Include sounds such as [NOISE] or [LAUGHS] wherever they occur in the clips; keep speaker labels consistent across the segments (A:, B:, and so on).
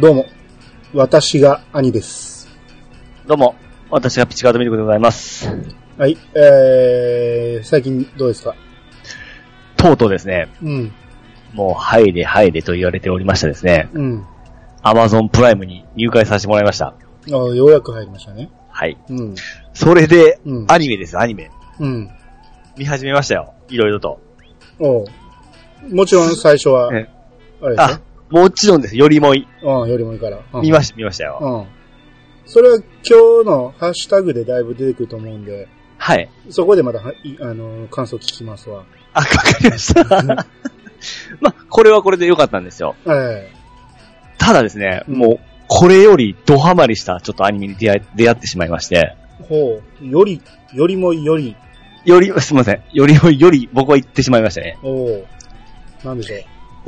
A: どうも、私が兄です。
B: どうも、私がピチカートミルクでございます。
A: はい、えー、最近どうですか？
B: とうとうですね、
A: うん、
B: もう入れ入れと言われておりましたですね、
A: うん。
B: アマゾンプライムに入会させてもらいました。
A: あようやく入りましたね。
B: はい。
A: うん、
B: それで、
A: うん
B: アニメです、アニメ。
A: うん。
B: 見始めましたよ。いろいろと。
A: おうもちろん最初は、
B: え
A: あれです
B: あ、もちろんです。よりもい。
A: よ。うん、よりもいいから。うん
B: 見ました、見ましたよ。
A: うん。それは今日のハッシュタグでだいぶ出てくると思うんで、
B: はい。
A: そこでまたは、いあの、感想聞きますわ。
B: あ、わかりました。[LAUGHS] まあ、これはこれで良かったんですよ。
A: え
B: ただですね、
A: うん
B: もう、これよりドハマりしたちょっとアニメに出会い出会ってしまいまして、
A: えほう。より、よりもより、
B: より、すみません。よりもより僕は言ってしまいましたね。
A: おう。なんでしょう。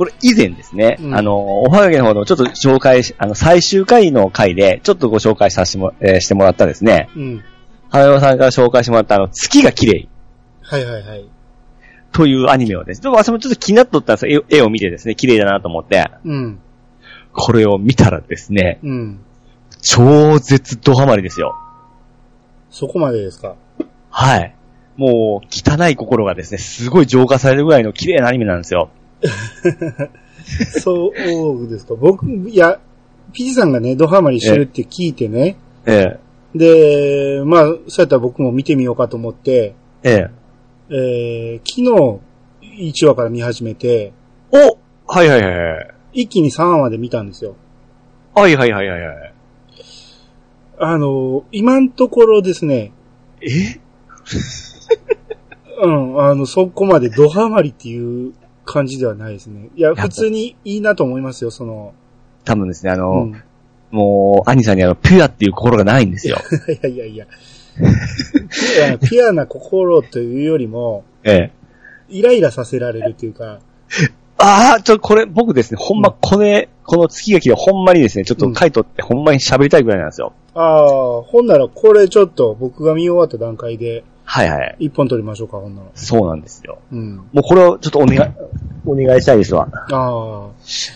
B: これ以前ですね、
A: うん
B: あの、おはがきの方のちょっと紹介し、あの、最終回の回で、ちょっとご紹介させても、えーしてもらったですね、
A: うん。
B: 花山さんから紹介してもらったあの、月が綺麗
A: はいはいはい。
B: というアニメをですね、でも私もちょっと気になっとったんですよ。絵絵を見てですね、綺麗だなと思って、
A: うん。
B: これを見たらですね、
A: うん。
B: 超絶ドハマりですよ。
A: そこまでですか？
B: はい。もう、汚い心がですね、すごい浄化されるぐらいの綺麗なアニメなんですよ。[LAUGHS]
A: そうですか。僕、いや、ピチさんがね、ドハマりしてるって聞いてね。
B: え
A: で、まあ、そうやったら僕も見てみようかと思って、
B: え、ええ。
A: えー、昨日、1話から見始めて、
B: おはいはいはいはい。
A: 一気に3話まで見たんですよ。
B: はいはいはいはいはい。
A: あの、今のところですね、
B: え？[LAUGHS]
A: うん、あの、そこまでドハマりっていう感じではないですね。いや、
B: や
A: 普通にいいなと思いますよ、その、
B: 多分ですね、あ
A: う
B: の、
A: ん。
B: もう、兄さんにあの、ピュアっていう心がないんですよ。[LAUGHS]
A: いやいやいや。ピュアな心というよりも、
B: ええ。
A: イライラさせられるっていうか、
B: ああ、ちょ、これ、僕ですね、ほんま、これ、この月が来て、ほんまにですね、ちょっと書いとって、ほんまに喋りたいぐらいなんですよ。
A: ああ、ほんならこれちょっと僕が見終わった段階で
B: はいはい。
A: 一本取りましょうか、ほんなら。
B: そうなんですよ。
A: うん。
B: もうこれをちょっとお願い、お願いしたいですわ。
A: ああ、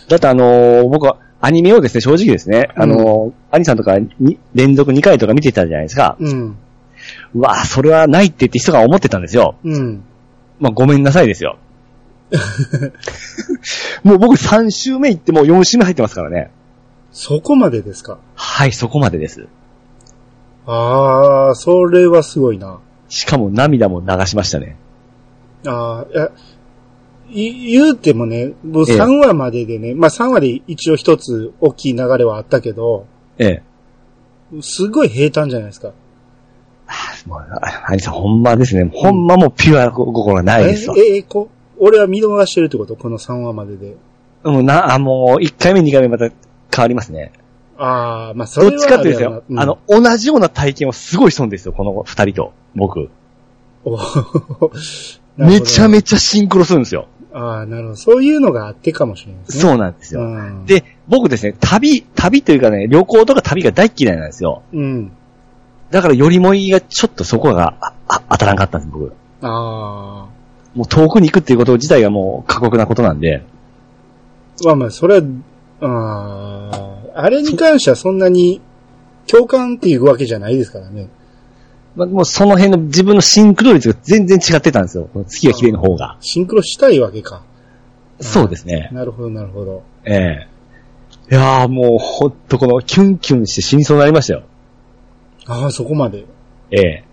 B: だってあのー僕は、アニメをですね、正直ですね、あのー兄さんとかに、連続2回とか見てたじゃないですか。
A: うん、
B: うわあそれはないって言って人が思ってたんですよ。
A: うん。
B: まあ、ごめんなさいですよ。[LAUGHS] もう僕3週目行ってもう4週目入ってますからね。
A: そこまでですか？
B: はい、そこまでです。
A: ああ、それはすごいな。
B: しかも涙も流しましたね。
A: ああ、いや、い言うてもね、もう
B: ええ
A: 3話まででね、まあ3話で一応一つ大きい流れはあったけど、
B: ええ。
A: すごい平坦じゃないですか。
B: もう、あ兄さんほんまですね。ほんまもうピュア心がないですわ。
A: え、え、こ、俺は見逃してるってこと？この3話までで。
B: もうな、あ、もう、1回目、2回目また変わりますね。
A: ああ、まあそれは
B: どっちかっていうとですよ、
A: あれやな
B: あの、同じような体験をすごいしたんですよ、この二人と、僕。[LAUGHS] めちゃ
A: ち
B: めちゃシンクロするんですよ。
A: ゃ。ああ、なるほど。そういうのがあってかもしれないですね。
B: そうなんですよ。
A: うん。
B: で、僕ですね、旅、旅というかね、旅行とか旅が大っ嫌いなんですよ。
A: うん。
B: だから、よりもいいが、ちょっとそこが、あ、あ当たらんかったんです、僕。
A: あ
B: もう遠くに行くっていうこと自体がもう過酷なことなんで。
A: あ。まあまあ、それは、ああ、あれに関してはそんなに共感っていうわけじゃないですからね。
B: まあ、もうその辺の自分のシンクロ率が全然違ってたんですよ。月が綺麗の方が。
A: シンクロしたいわけか。
B: そうですね。
A: なるほど、なるほど。
B: ええいやーもうほんとこのキュンキュンして死にそうになりましたよ。
A: ああ、そこまで。
B: ええ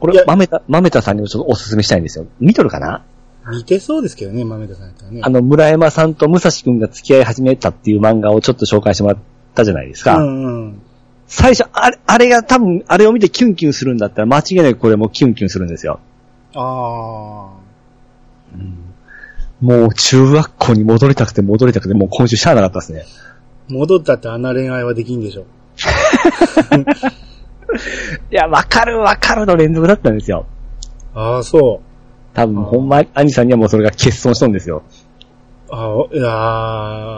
B: こ
A: いや
B: れ、豆田、豆田さんにもちょっとお勧めしたいんですよ。見とるかな？
A: 似てそうですけどね、豆田さんやったらね。
B: あの、村山さんと武蔵くんが付き合い始めたっていう漫画をちょっと紹介してもらったじゃないですか。
A: うんうん。
B: 最初、あれ、あれが多分、あれを見てキュンキュンするんだったら間違いなくこれもキュンキュンするんですよ。
A: あ
B: もう中学校に戻りたくて戻りたくて、もう今週しゃあなかったですね。
A: あ。戻ったってあんな恋愛はできんでしょ。[LAUGHS]
B: いや、わかるわかるの連続だったんですよ。
A: ああ、そ
B: 多分、ほんま、兄さんにはもうそれが欠損したんですよ。
A: う。あ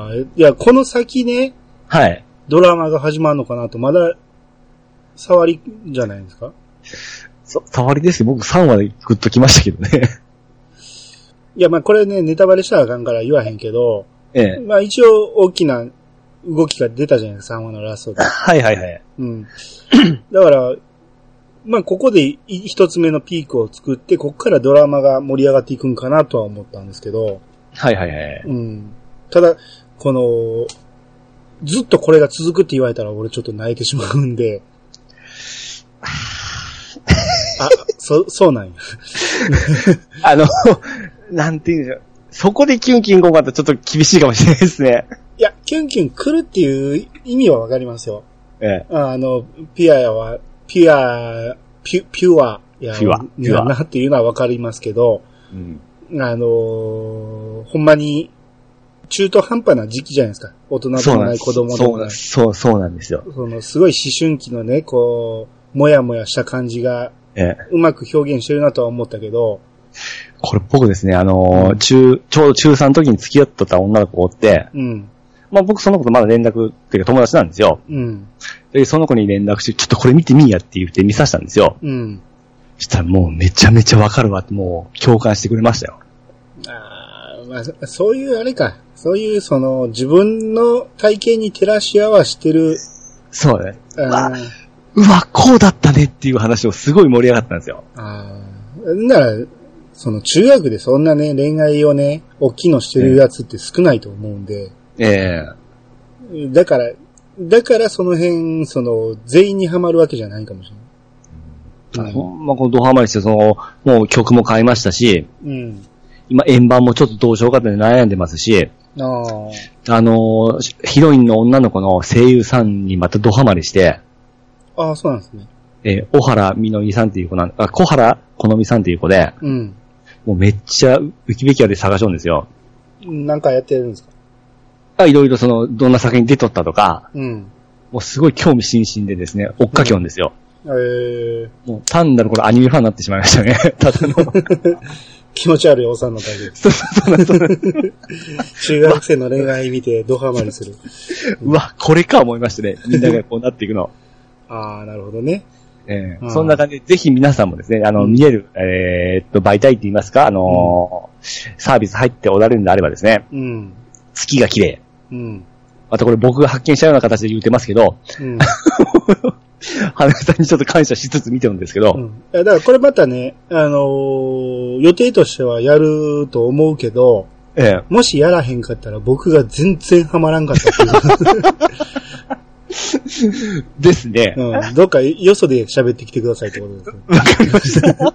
A: あ、いやーいや、この先ね、
B: はい。
A: ドラマが始まるのかなと、まだ、触りじゃないですか？
B: そ、触りですよ。僕3話でグッときましたけどね。
A: いや、まあこれね、ネタバレしたらあかんから言わへんけど、
B: ええ。
A: まあ一応大きな動きが出たじゃないですか、3話のラストで。[LAUGHS]
B: はいはいはい。
A: うん。[CLEARS THROAT] だから、まあ、ここでい一つ目のピークを作って、ここからドラマが盛り上がっていくんかなとは思ったんですけど、
B: はいはいはい。
A: うん。ただ、この、ずっとこれが続くって言われたら俺ちょっと泣いてしまうんで。あ、そ、そうなんや。
B: あの、なんていうんでしょう。そこでキュンキュン今回だとちょっと厳しいかもしれないですね。
A: いや、キュンキュン来るっていう意味はわかりますよ。
B: ええ。
A: あの、ピュアやは、ピュア、ピュ、ピュアや、
B: ピュアピュア
A: やなっていうのはわかりますけど、
B: うん。
A: あのーほんまに、中途半端な時期じゃないですか。大人でもない。子供でもない。
B: そう、そうなんですよ。
A: その、すごい思春期のね、こう、もやもやした感じが、
B: ええ。
A: うまく表現してるなとは思ったけど、
B: これ僕ですね、あのー中、ちょうど中3の時に付き合ってた女の子おって、
A: うん、
B: まあ僕その子とまだ連絡っていうか友達なんですよ。
A: うん、
B: で、その子に連絡して、ちょっとこれ見てみいやって言って見させたんですよ。
A: うん。
B: したらもうめちゃめちゃわかるわってもう共感してくれましたよ。
A: あーまあ、そそういうあれか。そういう、その、自分の体験に照らし合わしてる、
B: そうね。
A: あ
B: うわ、こうだったねっていう話をすごい盛り上がったんですよ。
A: あーなら、その中学でそんなね、恋愛をね、大きいのしてるやつって少ないと思うんで、
B: ええ
A: だから、だからその辺、その、全員にはまるわけじゃないかもしれない。
B: ほんまこのドハマりして、その、もう曲も変えましたし、
A: うん。
B: 今円盤もちょっとどうしようかって悩んでますし、
A: あ
B: のーヒロインの女の子の声優さんにまたドハマりして、
A: ああ、そうなんですね。
B: えー小原みのりさんっていう子なん、あ、小原好みさんっていう子で、
A: うん。
B: もうめっちゃウィキペキアで探しようんですよ。
A: なんかやってるんですか？
B: あいろいろその、どんな作品出とったとか、
A: うん。
B: もうすごい興味津々でですね、追っかけようんですよ。
A: えー、
B: もう単なるこれアニメファンになってしまいましたね。[LAUGHS] ただの。
A: 気持ち悪いおっさんのタイプ。[LAUGHS]
B: そうそうそう
A: 中学生の恋愛見てドハマりする。
B: うわ、これか思いましてね。みんながこうなっていくの。[LAUGHS]
A: ああ、なるほどね。
B: ええ
A: うん
B: そんな感じで、ぜひ皆さんもですね、あの、
A: うん
B: 見える、えーっと、媒体って言いますか、あのーサービス入っておられるんであればですね、
A: うん。
B: 月が綺麗。
A: うん。
B: またこれ僕が発見したような形で言ってますけど、
A: うん。[LAUGHS]
B: 花さんにちょっと感謝しつつ見てるんですけど、
A: うん。いやだからこれまたね、あのー予定としてはやると思うけど、
B: ええ
A: もしやらへんかったら僕が全然ハマらんかったっていう。[LAUGHS]
B: ですね。
A: うん。どっかよそで喋ってきてくださいってことですね。
B: わかりました。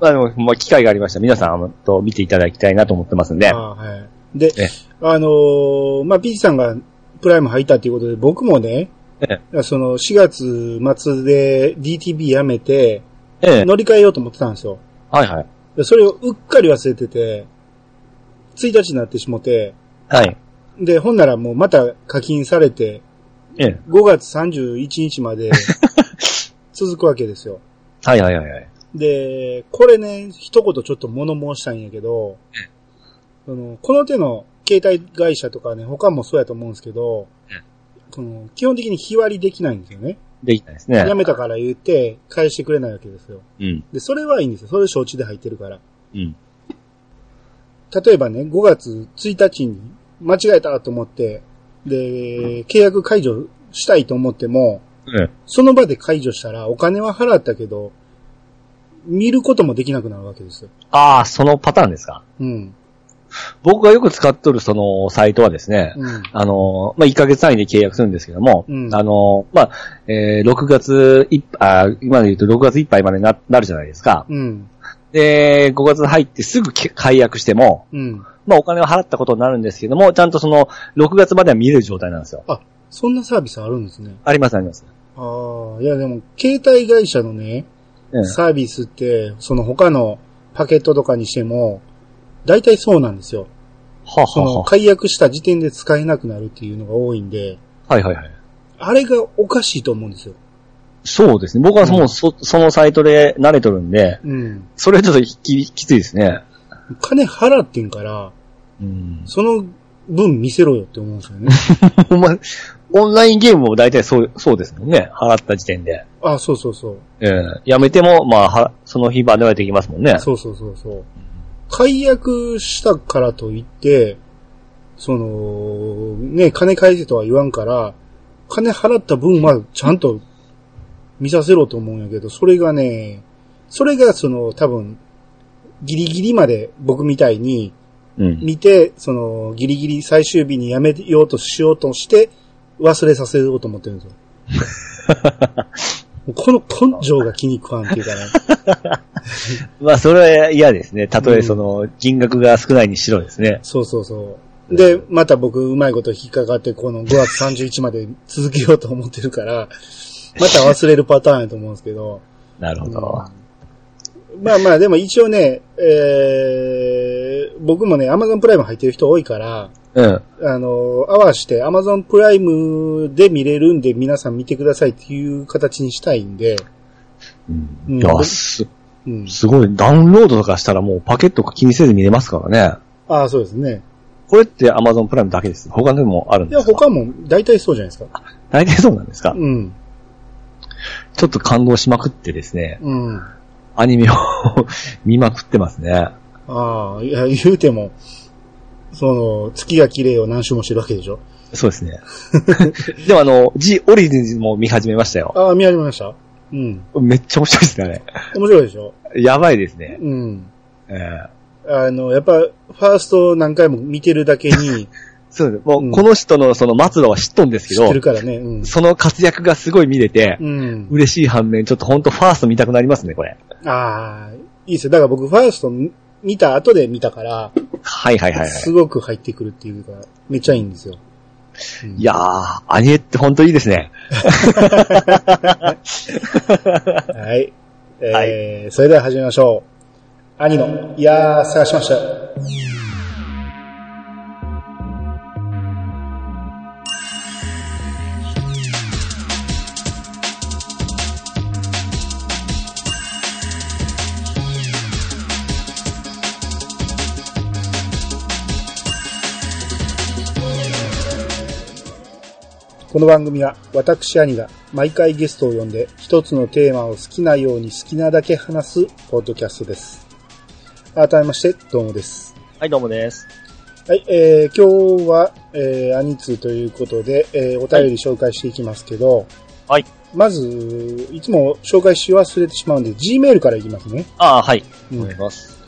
B: まあでも、まあ、機会がありましたら皆さん、あの、と見ていただきたいなと思ってますんで、
A: ああはい。で
B: え、
A: あのーまあ、ピチさんがプライム入ったっていうことで、僕もね、
B: え
A: その4月末で DTV やめて、
B: ええ
A: 乗り換えようと思ってたんですよ。
B: はいはい。
A: でそれをうっかり忘れてて、1日になってしもて、
B: はい。
A: で、ほんならもうまた課金されて、
B: ええ
A: 5月31日まで [LAUGHS] 続くわけですよ。
B: はいはいはいはい。
A: で、これね、一言ちょっと物申したいんやけど、そのこの手の携帯会社とかね、他もそうやと思うんですけど、この基本的に日割りできないんですよね。
B: できないですね。
A: やめたから言って返してくれないわけですよ。
B: うん。
A: で、それはいいんですよ。それ承知で入ってるから。
B: うん。
A: 例えばね、5月1日に間違えたと思って、で、契約解除したいと思っても、
B: ええ
A: その場で解除したらお金は払ったけど、見ることもできなくなるわけですよ。
B: ああ、そのパターンですか？
A: うん。
B: 僕がよく使っとるそのサイトはですね、
A: うん。
B: あの、まあ、1ヶ月単位で契約するんですけども、
A: うん
B: あの、まあ、えー6月いっあー今で言うと6月いっぱいまでな、なるじゃないですか。
A: うん。
B: で、5月入ってすぐけ解約しても、
A: うん。
B: まあ、お金を払ったことになるんですけども、ちゃんとその、6月までは見れる状態なんですよ。
A: あ、そんなサービスあるんですね。
B: ありますあります。
A: ああ、いやでも、携帯会社のね、
B: うん。
A: サービスって、その他のパケットとかにしても、大体そうなんですよ。
B: は
A: その、解約した時点で使えなくなるっていうのが多いんで、
B: はいはいはい。
A: あれがおかしいと思うんですよ。
B: そうですね。僕はもうそ、そのサイトで慣れとるんで、
A: うん。
B: それはちょっとききついですね。
A: 金払ってんから、
B: うん。
A: その分見せろよって思うんですよね。
B: ほんま、オンラインゲームも大体そう、そうですもんね。払った時点で。
A: あ、そうそうそう。
B: ええやめても、まあ、は、その日まではできますもんね。
A: そうそうそうそう。解約したからといって、その、ね、金返せとは言わんから、金払った分はちゃんと見させろと思うんやけど、それがね、それがその多分、ギリギリまで僕みたいに
B: うん。
A: 見て、そのギリギリ最終日にやめようとしようとして忘れさせようと思ってるんですよ。[LAUGHS] この根性が気に食わんっていうかね。[LAUGHS]
B: まあ、それは嫌ですね。たとえその、金額が少ないにしろですね。
A: そうそうそう。で、また僕、うまいこと引っかかって、この5月31日まで続けようと思ってるから、[LAUGHS] また忘れるパターンやと思うんですけど。
B: なるほど。
A: まあまあ、でも一応ね、えー、僕もね、Amazon プライム入ってる人多いから、
B: うん。
A: あの、合わして Amazon プライムで見れるんで皆さん見てくださいっていう形にしたいんで、うん
B: いや、す、
A: うん。
B: すごい。ダウンロードとかしたらもうパケット気にせず見れますからね。
A: ああ、そうですね。
B: これって Amazon プライムだけです。他でもあるん
A: いや、
B: ですか？
A: 他も大体そうじゃないですか。
B: 大体そうなんですか？
A: うん。
B: ちょっと感動しまくってですね、
A: うん。
B: アニメを [LAUGHS] 見まくってますね。
A: ああ、いや、言うても、その、月が綺麗を何周もしてるわけでしょ？
B: そうですね。[LAUGHS] でもあの、G オリジンズも見始めましたよ。
A: ああ、見始めました？うん。
B: めっちゃ面白いですね、
A: 面白いでしょ？
B: あれ。やばいですね。
A: うん。
B: ええ
A: あの、やっぱ、ファースト何回も見てるだけに、[LAUGHS]
B: そうです。も
A: う
B: この人のその末路は知っとんですけど
A: 知って、るからね。うん。
B: その活躍がすごい見れて、
A: うん。
B: 嬉しい反面、ちょっとほんとファースト見たくなりますね、これ。
A: ああ、いいですよ。だから僕、ファースト見た後で見たから、
B: はいはいはい、はい。
A: すごく入ってくるっていうか、めっちゃいいんですよ。うん
B: いやー、アニエってほんといいですね。
A: はい。[LAUGHS] えーそれでは始めましょう。兄の、いやー、探しました。この番組は私兄が毎回ゲストを呼んで一つのテーマを好きなように好きなだけ話すポッドキャストです。改めまして、どうもです。
B: はい、どうもです。
A: はい、えー、今日は、えー、兄通ということで、えー、お便り紹介していきますけど、
B: はい。
A: まず、いつも紹介し忘れてしまうんで、Gmail からいきますね。
B: あー、はい。
A: うん
B: お願いします。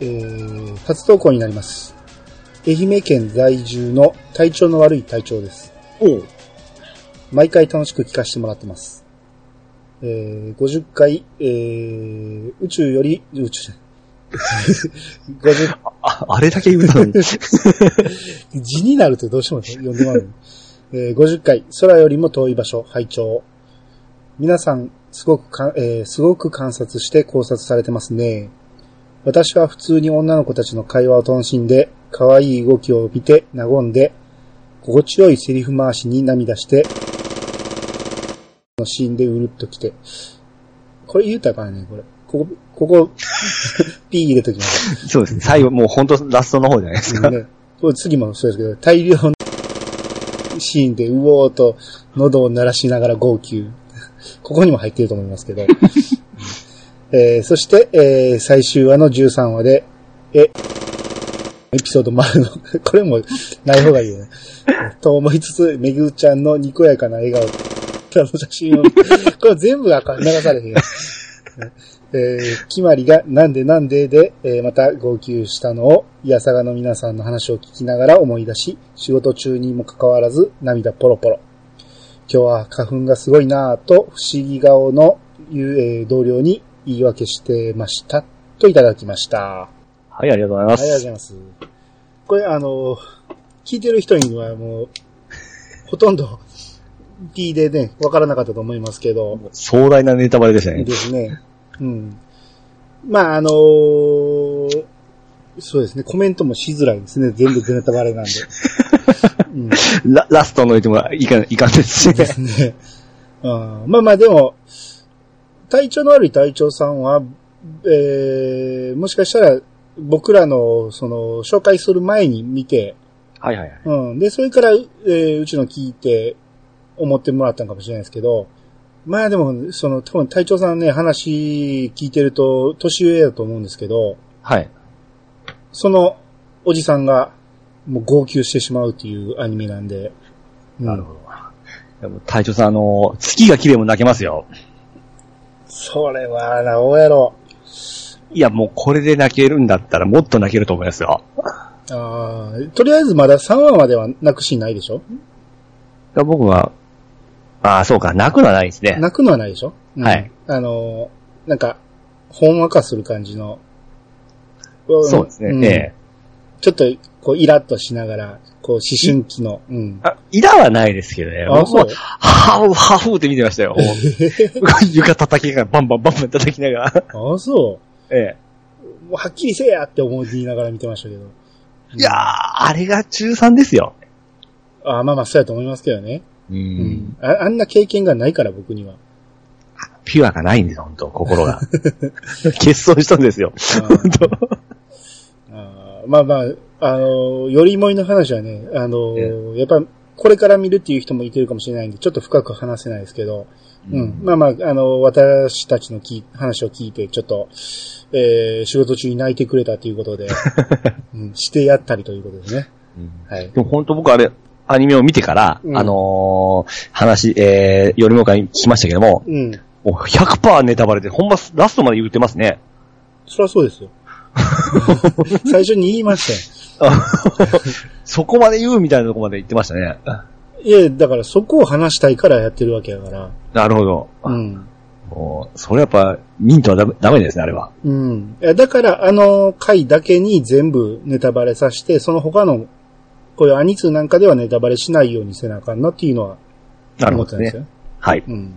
A: えー、初投稿になります。愛媛県在住の体調の悪い隊長です。
B: おう。
A: 毎回楽しく聞かせてもらってます。えー、50回、えー、宇宙より、宇宙じゃない。[LAUGHS] 50、
B: あ、あれだけ言うたのに。[LAUGHS]
A: 字になるとどうしても読んでまうの、えー、50回、空よりも遠い場所、拝聴皆さん、すごくか、えー、すごく観察して考察されてますね。私は普通に女の子たちの会話を楽しんで、可愛い動きを見て、和んで、心地よいセリフ回しに涙して、のシーンでうるっときて。これ言うたかんね、これ。ここ、ここ、ピー入れときましょう。
B: そうですね。最後、もうほんとラストの方じゃないですか。
A: ね、これ次もそうですけど、大量のシーンでうおーと喉を鳴らしながら号泣。ここにも入ってると思いますけど。[LAUGHS] えーそして、えー最終話の13話で、え、エピソードもあるの？[LAUGHS] これもない方がいいよね。と思いつつ、めぐちゃんのにこやかな笑顔、の写真を、これ全部が流されへんよ。[LAUGHS] えー、決まりがなんでなんでで、えーまた号泣したのを、いやさがの皆さんの話を聞きながら思い出し、仕事中にもかかわらず涙ポロポロ。今日は花粉がすごいなぁと不思議顔の、えー同僚に言い訳してました。といただきました。
B: はい、ありがとうございま
A: ありがとうご
B: す。
A: ざいます。これあの、聞いてる人にはもう、ほとんど P でね、わからなかったと思いますけど、
B: 壮大なネタバレでしたね。
A: ですね。うん。まあ、あのーそうですね、コメントもしづらいですね。全部ネタバレなんで。うん。
B: ララストの言ってもいかん、いかんですしねで。
A: すね。うんまあまあでも、体調の悪い隊長さんは、えー、もしかしたら僕らの、その、紹介する前に見て、
B: はいはいはい。
A: うん。で、それから、えーうちの聞いて、思ってもらったんかもしれないですけど、まあでも、その、多分隊長さんね、話聞いてると、年上だと思うんですけど、
B: はい。
A: その、おじさんが、もう号泣してしまうっていうアニメなんで。うん
B: なるほど。でも隊長さん、あの、月が綺麗も泣けますよ。
A: それは、なおやろ。
B: いや、もうこれで泣けるんだったらもっと泣けると思いますよ。
A: あーとりあえずまだ3話までは泣くシーンないでしょ？
B: 僕は、ああ、そうか、泣くのはないですね。
A: 泣くのはないでしょ、うん
B: はい。
A: あのー、なんか、ほんわかする感じの。
B: そうですね。
A: ん
B: ええ。
A: ちょっと、こう、イラッとしながら、こう、思春期の、うん。
B: あ、イラはないですけどね。
A: あ、そう
B: ハフ、ハフって見てましたよ。[LAUGHS] 床叩きながら、バンバンバンバン叩きながら。
A: あ、そ
B: ええ。
A: う。もうはっきりせえやって思いながら見てましたけど。
B: いやー、あれが中3ですよ。
A: あまあまあ、そうやと思いますけどね。
B: う。
A: うんあ。あんな経験がないから、僕には。
B: ピュアがないんですよ、本当心が。[LAUGHS] 欠損したんですよ。本当
A: あーまあまあ、あのー、よりもいの話はね、あのやっぱ、これから見るっていう人もいてるかもしれないんで、ちょっと深く話せないですけど、うん。まあまあ、あの、私たちのき話を聞いて、ちょっと、えー、仕事中に泣いてくれたということで、[LAUGHS] うん、してやったりということですね。
B: うん
A: はい。
B: でも本当僕あれ、アニメを見てから、
A: うん
B: あのー話、えー、よりもかに聞きましたけども、
A: うん。
B: もう100%ネタバレで、ほんまラストまで言ってますね。
A: そりゃそうですよ。[LAUGHS] 最初に言いましたよ。[LAUGHS]
B: そこまで言うみたいなとこまで言ってましたね。
A: いや、だからそこを話したいからやってるわけやから。
B: なるほど。
A: うん。
B: もうそれやっぱ、ミントはダメですね、あれは。
A: うん。だから、あの回だけに全部ネタバレさせて、その他の、こういうアニツーなんかではネタバレしないようにせなあかんなっていうのは。思ってたんですよ。
B: はい。
A: うん。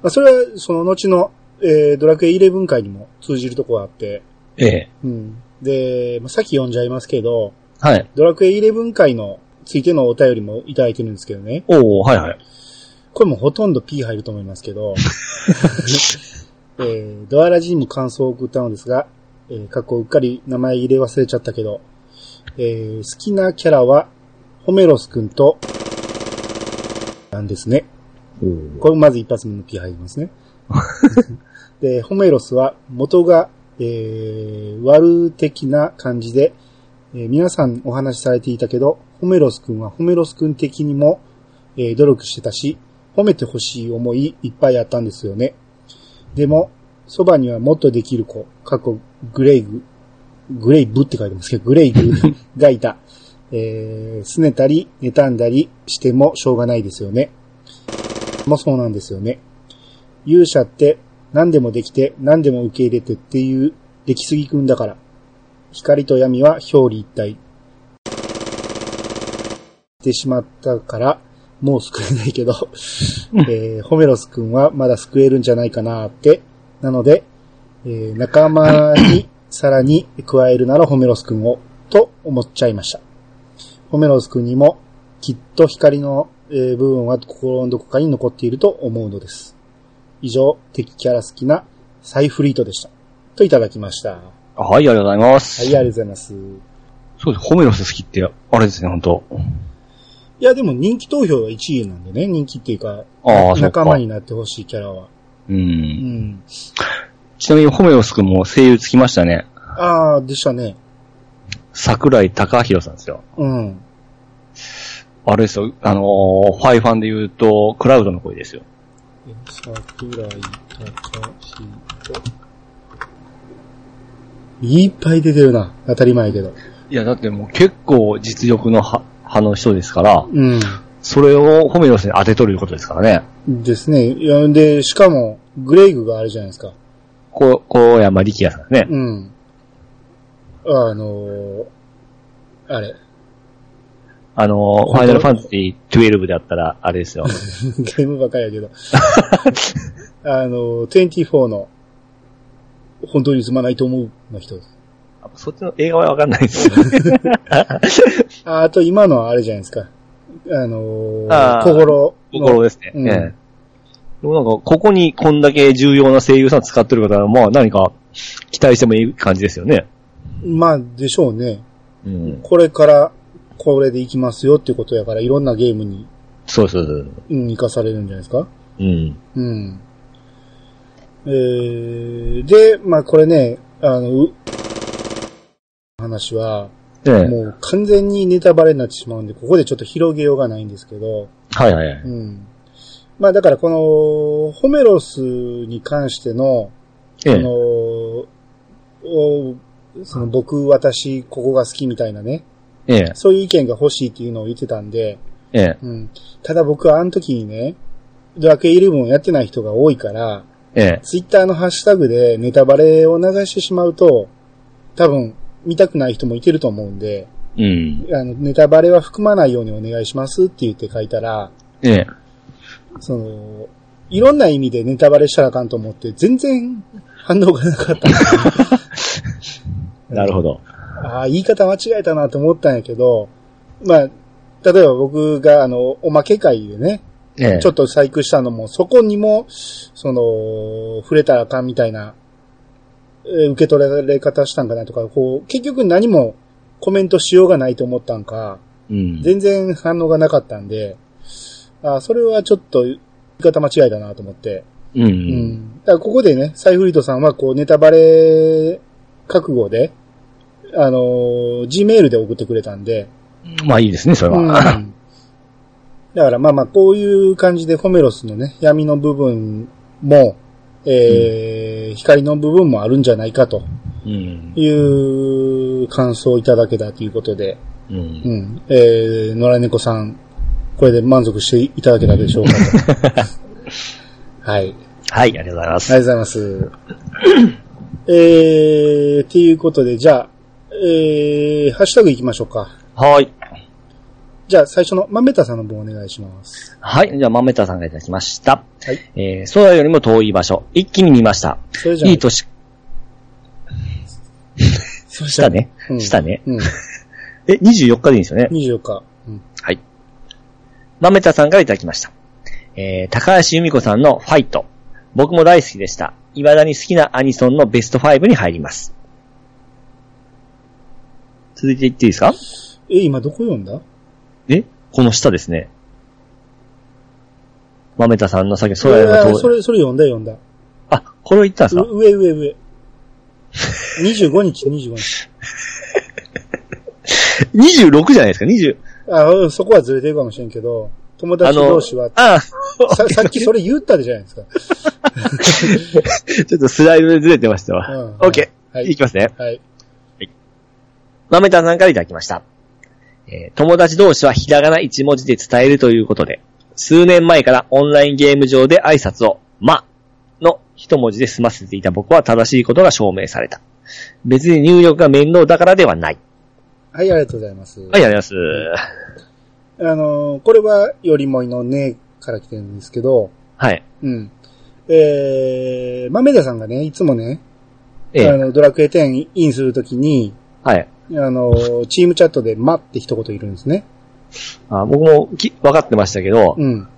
A: まあ、それは、その後の、えー、ドラクエ11回にも通じるとこがあって、
B: ええ。
A: うん。で、まあ、さっき読んじゃいますけど、
B: はい。
A: ドラクエ11回のついてのお便りもいただいてるんですけどね。
B: おー、はいはい。
A: これもほとんど P 入ると思いますけど、[LAUGHS] えー、ドアラジにも感想を送ったのですが、えー、過去うっかり名前入れ忘れちゃったけど、えー、好きなキャラは、ホメロスくんと、なんですね。これまず一発目の P 入りますね。[LAUGHS] で、ホメロスは元が、えー、悪的な感じで、えー皆さんお話しされていたけど、ホメロス君はホメロス君的にも、えー努力してたし、褒めてほしい思いいっぱいあったんですよね。でも、そばにはもっとできる子、過去グレイグ、グレイブって書いてますけど、グレイグがいた。[LAUGHS] えー、拗ねたり、妬んだりしてもしょうがないですよね。もそうなんですよね。勇者って何でもできて何でも受け入れてっていう出来すぎくんだから。光と闇は表裏一体。してしまったから、もう救えないけど、[LAUGHS] えーホメロスくんはまだ救えるんじゃないかなって。なので、えー仲間にさらに加えるならホメロスくんを、と思っちゃいました。ホメロスくんにもきっと光の、えー部分は心のどこかに残っていると思うのです。以上、敵キャラ好きなサイフリートでした。といただきました。は
B: はい、ありがとうございます。
A: い、ありがとうございます。
B: そうです。ホメロス好きって、あれですね、本当
A: いや、でも人気投票は1位なんでね、人気っていうか。仲間になってほしいキャラは。
B: う。
A: うんん。
B: ちなみにホメロス君も声優つきましたね。
A: ああ、でしたね。
B: 桜井隆弘さんですよ。
A: うん。
B: あれですよ、あのーファイファンで言うと、クラウドの声ですよ。
A: 桜井隆弘。いっぱい出てるな。当たり前やけど。
B: いや、だってもう結構実力の派派の人ですから、
A: うん。
B: それをホメロスに当てとることですからね。
A: ですね。いや、で、しかも、グレイグがあるじゃないですか。
B: こう、小山力也さんね。
A: うん。あのーあれ。
B: あのーファイナルファンタジー12であったら、あれですよ。[LAUGHS]
A: ゲームばっかりやけど。[LAUGHS] あの、24の、本当にすまないと思うの人です。
B: あそっちの映画はわかんないです。[LAUGHS]
A: ああと今のはあれじゃないですか。あのー、心の。
B: 心ですね。
A: うん
B: ええでもなんか、ここにこんだけ重要な声優さん使ってる方は、まあ何か期待してもいい感じですよね。
A: まあ、でしょうね。
B: うん。
A: これから、これでいきますよっていうことやから、いろんなゲームに、
B: そうそうそう。
A: うん、活かされるんじゃないですか？
B: うん。
A: うん。えー、で、まあこれね、あの、う話は、
B: ええ。
A: もう完全にネタバレになってしまうんで、ここでちょっと広げようがないんですけど、
B: はいはいはい。
A: うん。まあだからこの、ホメロスに関しての、
B: ええ。
A: あの、おその僕、私、ここが好きみたいなね、
B: ええ。
A: そういう意見が欲しいっていうのを言ってたんで、
B: ええ。
A: うん。ただ僕はあの時にね、ドラクエイレブンをやってない人が多いから、
B: ええ。
A: ツイッターのハッシュタグでネタバレを流してしまうと、多分見たくない人もいてると思うんで、
B: うん。
A: あの、ネタバレは含まないようにお願いしますって言って書いたら、
B: ええ。
A: その、いろんな意味でネタバレしたらあかんと思って、全然反応がなかった [LAUGHS]
B: なるほど。
A: ああ、言い方間違えたなと思ったんやけど、まあ、例えば僕があの、おまけ会でね、
B: ええ。
A: ちょっと細工したのも、そこにも、その、触れたらあかんみたいな、えー受け取られ方したんかなとか、こう、結局何もコメントしようがないと思ったんか、
B: うん。
A: 全然反応がなかったんで、あーそれはちょっと言い方間違えたなと思って。
B: う。
A: うんん。だからここでね、サイフリートさんはこうネタバレ覚悟で、あのー、Gmail で送ってくれたんで、
B: まあいいですね、それ
A: うん。
B: は。
A: だからまあまあ、こういう感じでホメロスのね、闇の部分も、えー光の部分もあるんじゃないかと
B: うん。
A: いう感想をいただけたということで、
B: う。
A: うんん。えー、野良猫さん、これで満足していただけたでしょうかと。[LAUGHS] はい。
B: はい、ありがとうございます。
A: ありがとうございます。えー、っていうことで、じゃあ、えー、ハッシュタグ行きましょうか。
B: はい。
A: じゃあ、最初の豆田さんの分お願いします。
B: はい。じゃあ、豆田さんがいただきました。
A: はい。
B: えー、空よりも遠い場所。一気に見ました。
A: それじゃあ、
B: いい年、[LAUGHS]
A: それじゃあ
B: したね。
A: うん
B: したね。
A: うん。[LAUGHS]
B: え、24日でいいんですよね。
A: 24日。
B: 豆田さんからいただきました。えー、高橋由美子さんのファイト。僕も大好きでした。未だに好きなアニソンのベスト5に入ります。続いていっていいですか？
A: え、今どこ読んだ？
B: え？この下ですね。豆田さんのさっき空より
A: いや
B: も遠い。
A: それ、それ読んだ読んだ。
B: あ、これを言ったんですか？
A: う上上上。25 [LAUGHS] 日、25日。
B: ?26 じゃないですか ?20。
A: あ、そこはずれてるかもしれんけど、友
B: あ
A: 達同
B: の
A: 士は、、
B: あ
A: ささっきそれ言ったじゃないですか。[LAUGHS]
B: ちょっとスライドでずれてましたわ。
A: うん
B: オッケー。
A: はい
B: いきますね。
A: はい。
B: 豆田さんからいただきました。えー友達同士はひらがな一文字で伝えるということで、数年前からオンラインゲーム上で挨拶を、ま、の一文字で済ませていた僕は正しいことが証明された。別に入力が面倒だからではない。
A: はい、ありがとうございます。
B: はい、ありがとうござい
A: あのーこれは、よりもいのねから来てるんですけど、
B: ます。はい。
A: うん。えー、豆田さんがね、いつもね、
B: ええ
A: あの、ドラクエ10インするときに、
B: はい。
A: あのーチームチャットで、まって一言いるんですね。
B: あ僕もき分かってましたけど、
A: うん。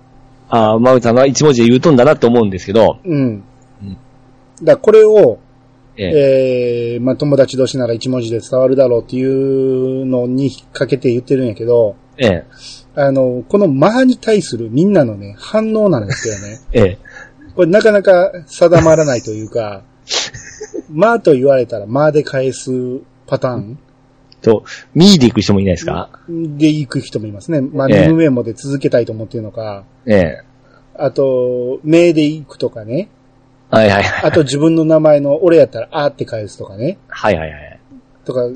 B: あマウさんが一文字で言うとんだなって思うんですけど、
A: うん。
B: うん
A: だこれを、
B: ええ。
A: えー、まあ、友達同士なら一文字で伝わるだろうっていうのに引っ掛けて言ってるんやけど、
B: ええ。
A: あの、このマに対するみんなのね、反応なんですよね。[LAUGHS]
B: ええ。
A: これなかなか定まらないというか、[LAUGHS] まあと言われたらまあで返すパターン。
B: と、ミーで行く人もいないですか、
A: で行く人もいますね。まあ、
B: え
A: ムメモで続けたいと思ってるのか、
B: ええ。
A: あと、名で行くとかね。
B: はいはいはい。
A: あと自分の名前の俺やったらあーって返すとかね。
B: はいはいはい。
A: とか、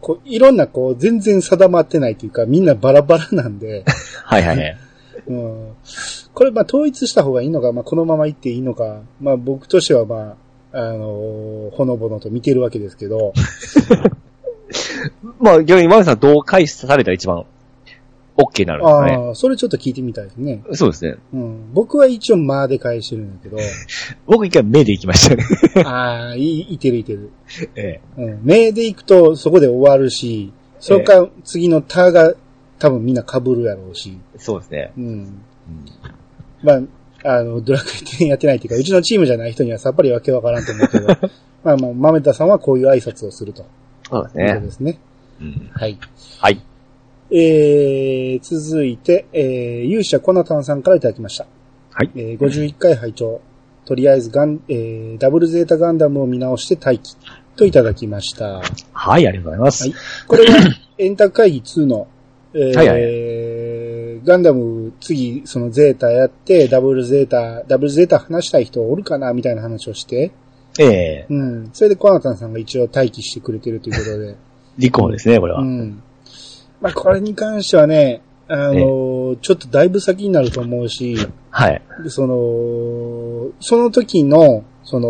A: こう、いろんなこう、全然定まってないというか、みんなバラバラなんで、[LAUGHS]
B: はいはいはい。[LAUGHS]
A: うん。これ、まあ、統一した方がいいのか、まあ、このまま行っていいのか、まあ、僕としては、まあ、あのほのぼのと見てるわけですけど、[LAUGHS]
B: まあ逆にマウさんどう返されたら一番 OK になるんですかね。
A: ああ、それちょっと聞いてみたいですね。
B: そうですね。
A: うん。僕は一応、まあで返してるんだけど、[LAUGHS]
B: 僕一回目で行きましたね。[LAUGHS]
A: ああ、い、いてるいてる。
B: え
A: うん。名で行くと、そこで終わるし、それか、次のタが、多分みんな被るやろうし、
B: えそうですね。
A: うん。まあ、あの、ドラクエ10やってないっていうか、うちのチームじゃない人にはさっぱりわけわからんと思うけど、[LAUGHS] まあまあ、豆田さんはこういう挨拶をすると
B: そうですね
A: で。すね。
B: うん
A: はい。
B: はい。
A: えー、続いて、えー、勇者コナタンさんからいただきました。
B: はい。
A: えー、51回拝聴とりあえずガン、えー、ダブルゼータガンダムを見直して待機といただきました。は
B: はい、ありがとうございます。
A: い。これは、[COUGHS] エンタ会議2の、えー
B: はいはい
A: ガンダム次、そのゼータやって、ダブルゼータ、ダブルゼータ話したい人おるかなみたいな話をして、
B: ええ
A: うん。それでコナタンさんが一応待機してくれてるということで、
B: 立候補ですね、これは。
A: うん。まあ、これに関してはね、あのーちょっとだいぶ先になると思うし、
B: はい。
A: でその、その時の、その、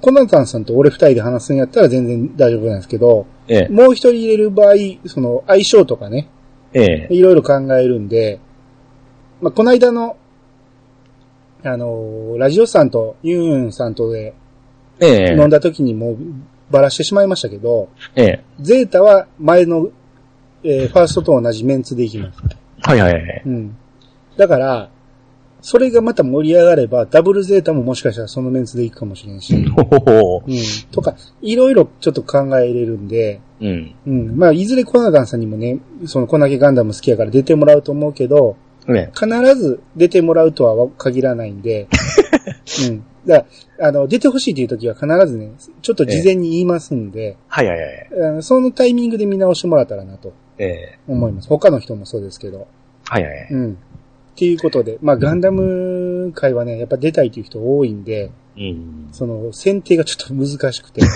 A: コナタンさんと俺二人で話すんやったら全然大丈夫なんですけど、
B: ええ。
A: もう一人入れる場合、その相性とかね、
B: ええ。
A: いろいろ考えるんで、まあ、この間の、あの、ラジオさんとユンユンさんとで
B: ええ。
A: 飲んだ時にもうばらしてしまいましたけど、
B: ええ。
A: ゼータは前の、えーファーストと同じメンツでいきます。
B: はいはいはい。
A: うん。だから、それがまた盛り上がれば、ダブルゼータももしかしたらそのメンツでいくかもしれんし、
B: ほほほ。
A: うん。とか、いろいろちょっと考えれるんで、
B: うん。
A: うん。まあ、いずれコナダンさんにもね、そのコナゲガンダム好きやから出てもらうと思うけど、
B: ね。
A: 必ず出てもらうとは限らないんで、[LAUGHS] うん。だあの、出てほしいという時は必ずね、ちょっと事前に言いますんで、
B: はいはいはい。
A: あのそのタイミングで見直してもらったらなと
B: ええ
A: 思います。他の人もそうですけど。
B: はいはいはい。
A: うん。っていうことで、まあ、ガンダム界はね、やっぱ出たいという人多いんで、
B: うん。
A: その、選定がちょっと難しくて。[LAUGHS]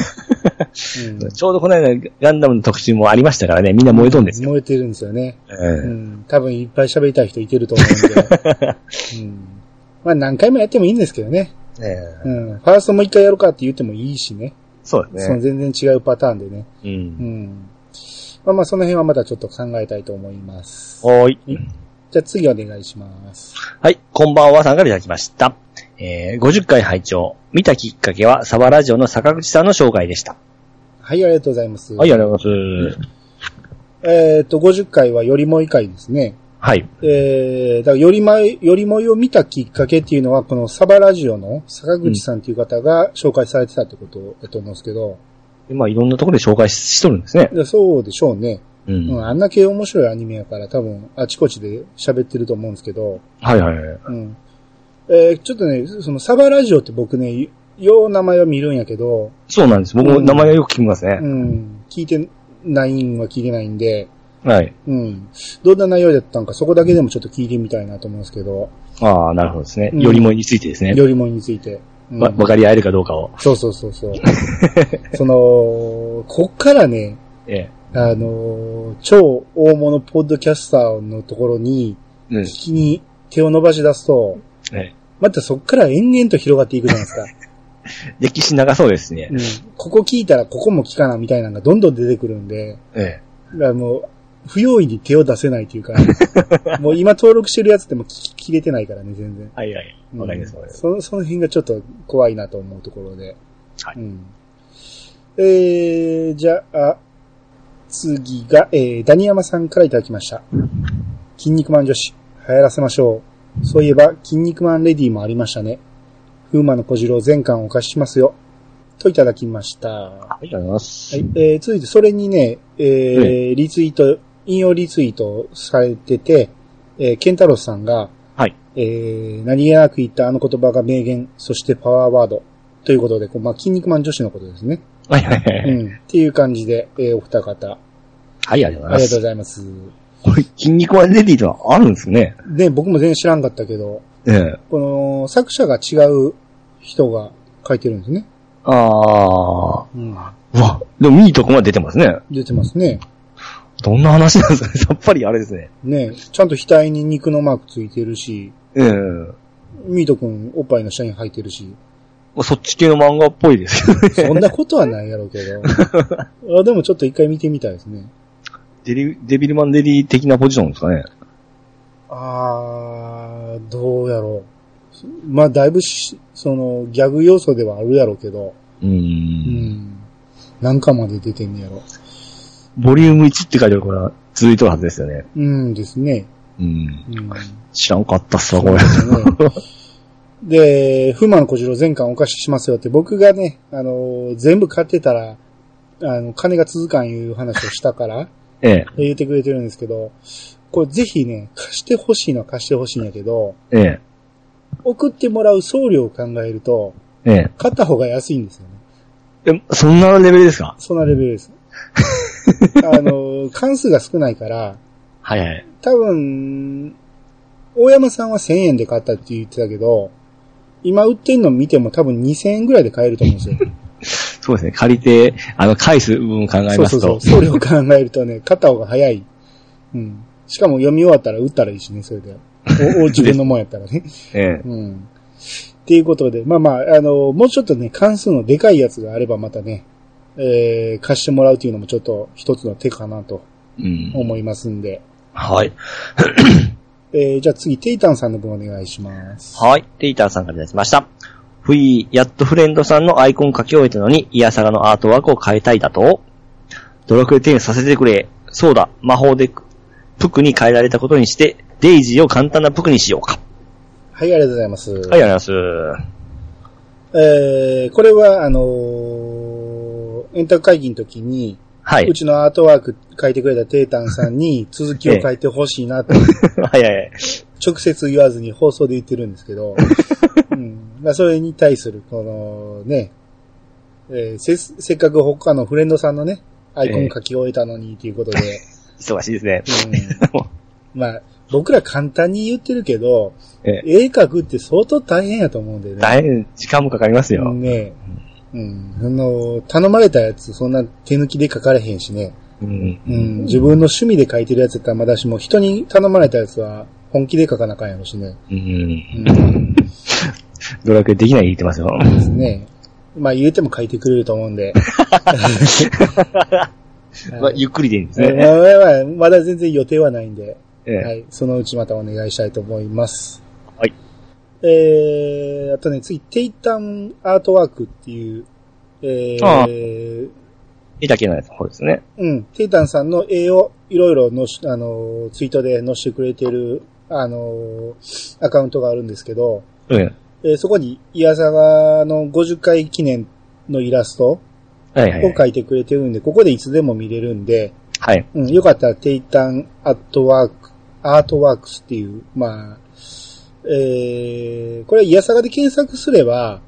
A: うん
B: ちょうどこの間ガンダムの特集もありましたからね、みんな燃えとんですよ。
A: 燃えてるんですよね。
B: ええ
A: うん。多分いっぱい喋りたい人いてると思うんで。[LAUGHS] うん。まあ何回もやってもいいんですけどね。
B: ええ
A: うん。ファーストもう一回やろうかって言ってもいいしね。
B: そうですね。
A: その全然違うパターンでね。
B: う。
A: うんん。まあまあその辺はまたちょっと考えたいと思います。
B: はーい。
A: じゃあ次お願いします。
B: はい、こんばんはさんからいただきました。えー、50回拝聴見たきっかけはサバラジオの坂口さんの紹介でした。
A: はい、ありがとうございます。
B: はい、ありがとうございます。
A: えっと、50回はよりもい会ですね。
B: はい。
A: えー、だからよりまい、よりもいを見たきっかけっていうのは、このサバラジオの坂口さんっていう方が紹介されてたってことだと思うんですけど、
B: でまあ、いろんなところで紹介ししとるんですね。
A: でそうでしょうね。
B: う。
A: うんん、あんだけ面白いアニメやから多分あちこちで喋ってると思うんですけど、
B: はいはいはい。
A: うん。えーちょっとね、そのサバラジオって僕ね、よう名前は見るんやけど、
B: そうなんです。僕も名前はよく聞きますね
A: う。ん、聞いてないんは聞いてないんで、
B: はい。
A: うん。どんな内容だったんか、そこだけでもちょっと聞いてみたいなと思うんですけど、
B: ああ、なるほどですね。
A: うん
B: よりもについてですね。
A: よりもについて。うん
B: わ、わかり合えるかどうかを。
A: そうそうそうそう。[LAUGHS] その、こっからね、
B: え
A: あの、超大物ポッドキャスターのところに、
B: え。うん
A: 聞。きに手を伸ばし出すと、
B: ええ。
A: またそっから延々と広がっていくじゃないですか。[LAUGHS]
B: 歴史長そうですね
A: う。ん。ここ聞いたらここも聞かなみたいなのがどんどん出てくるんで、
B: え
A: だからもう、不用意に手を出せないというか、[LAUGHS] もう今登録してるやつでも聞き切れてないからね、全然。
B: え。はいはい。わかります。
A: その、その辺がちょっと怖いなと思うところで。
B: はい
A: うん。えー、じゃあ、次が、えー、ダニヤマさんからいただきました。筋肉マン女子、流行らせましょう。そういえば、筋肉マンレディもありましたね。風魔の小次郎全巻お貸ししますよ。といただきました。は
B: ありがとうございます。
A: い、えー、続いてそれにね、えーリツイート、引用リツイートされてて、えー、ケンタロスさんが、
B: はい。
A: えー、何気なく言ったあの言葉が名言、そしてパワーワード。ということで、こうまあ、筋肉マン女子のことですね。
B: はいはいはい。
A: うん。っていう感じで、えー、お二方、
B: はい、ありがとうございます
A: ありがとうご。ざいます。
B: これ、筋肉マンレディとはあるんですね。
A: で、僕も全然知らんかったけど、
B: ええ。
A: この、作者が違う人が書いてるんですね。
B: ああ。
A: うん。
B: うわ、でもミート君は出てますね。
A: 出てますね。
B: どんな話なんですかねさっぱりあれですね。
A: ねちゃんと額に肉のマークついてるし、
B: ええ
A: ミート君おっぱいの下に履いてるし、
B: そっち系の漫画っぽいですよね。
A: そんなことはないやろうけど。[LAUGHS] あでもちょっと一回見てみたいですね。
B: デリデビルマンレディ的なポジションですかね。
A: あー、どうやろう。まあ、だいぶし、その、ギャグ要素ではあるやろうけど、
B: うー。
A: うんん。何巻まで出てんねやろ。
B: ボリューム1って書いてあるから続いてるはずですよね。
A: うんですね。
B: うん。
A: うん。
B: 知らんかったっすわ、これ。
A: ですねで、フマの小次郎全巻お貸ししますよって僕がね、あの、全部買ってたら、あの、金が続かんいう話をしたから、[LAUGHS]
B: ええ、
A: 言ってくれてるんですけど、これぜひね、貸してほしいのは貸してほしいんやけど、
B: ええ、
A: 送ってもらう送料を考えると、
B: ええ。
A: 買った方が安いんですよね。
B: え、そんなレベルですか？
A: そんなレベルです。あの、関数が少ないから、
B: はいはい。
A: 多分、大山さんは1000円で買ったって言ってたけど、今売ってんの見ても多分2000円ぐらいで買えると思うんですよ。[LAUGHS]
B: そうですね。借りて、あの、返す部分を考えますと。
A: そうそうそう。送料考えるとね、買った方が早い。うん。しかも読み終わったら売ったらいいしね、それで。お [LAUGHS] お自分のもんやったらね。
B: ええ
A: うん。っていうことで、まあまあ、あの、もうちょっとね、関数のでかいやつがあればまたね、えー、貸してもらうっていうのもちょっと一つの手かなと
B: うん。
A: 思いますんで。
B: はい。
A: えー、じゃあ次、テイタンさんの分お願いします。
B: はい。テイターさんからいただきました。ふい、やっとフレンドさんのアイコン書き終えたのに、イヤサガのアートワークを変えたいだとドラクエ10させてくれ。そうだ、魔法で、プクに変えられたことにして、デイジーを簡単なプクにしようか。
A: はい、ありがとうございます。
B: はい、ありがとうございます。
A: えー、これは、あのーエンター会議の時に、
B: はいう
A: ちのアートワーク書いてくれたテータンさんに [LAUGHS] 続きを書いてほしいなと、[LAUGHS]
B: はいはいはい。
A: 直接言わずに放送で言ってるんですけど、[LAUGHS] うんまあ、それに対する、このね、えーせ、せっかく他のフレンドさんのね、アイコン書き終えたのにということで、
B: 忙しいですね。
A: うん、まあ、僕ら簡単に言ってるけど、
B: ええ
A: 絵描くって相当大変やと思うんでね。
B: 大変、時間もかかりますよ。
A: ねうん。あの、頼まれたやつ、そんな手抜きで書かれへんしね。
B: うん。
A: うん。自分の趣味で書いてるやつやったらまだしも、人に頼まれたやつは本気で書かなあかんやろしね。
B: うん。
A: うん。
B: ドラクエできない言ってますよ。
A: ですね。まあ言うても書いてくれると思うんで。[LAUGHS]
B: まあ、ゆっくりでいいんです
A: まあ
B: ね。
A: まあまだ全然予定はないんで、
B: ええ
A: はい。そのうちまたお願いしたいと思います。
B: はい。
A: えー、あとね、次、テイタンアートワークっていう、え
B: ああ
A: ー、
B: 絵だけのやつの方ですね。
A: うん。テイタンさんの絵をいろいろのし、あの、ツイートで載せてくれてる、あの、アカウントがあるんですけど、
B: うん。
A: えーそこに、イヤサガの50回記念のイラスト
B: はいはい、
A: を描いてくれてるんで、ここでいつでも見れるんで、
B: はい。
A: うん、よかったら、テイタンアートワーク、アートワークスっていう、まあ、えー、これはイヤサガで検索すれば、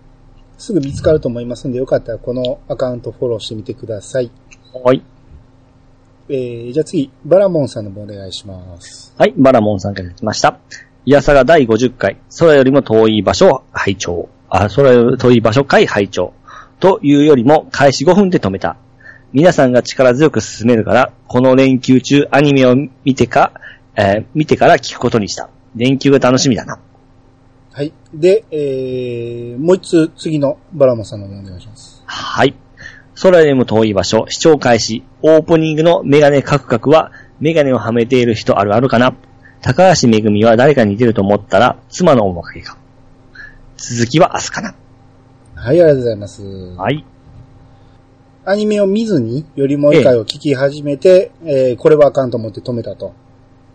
A: すぐ見つかると思いますんで、よかったらこのアカウントフォローしてみてください。
B: はい。
A: えー、じゃあ次、バラモンさんの方お願いします。
B: はい、バラモンさんからいただきました。イヤサガ第50回、空よりも遠い場所、拝聴。あ、空よりも遠い場所回拝聴。というよりも、開始5分で止めた。皆さんが力強く進めるから、この連休中アニメを見てか、えー見てから聞くことにした。連休が楽しみだな。
A: はい。で、えー、もう一つ、次のバラモンさんの方お願いします。
B: はい。空よりも遠い場所、視聴開始、オープニングのメガネカクカクは、メガネをはめている人あるあるかな高橋めぐみは誰かに似てると思ったら、妻の面影か。続きは明日かな。
A: はい、ありがとうございます。
B: はい。
A: アニメを見ずに、よりもう一回を聞き始めて、えー、これはあかんと思って止めたと。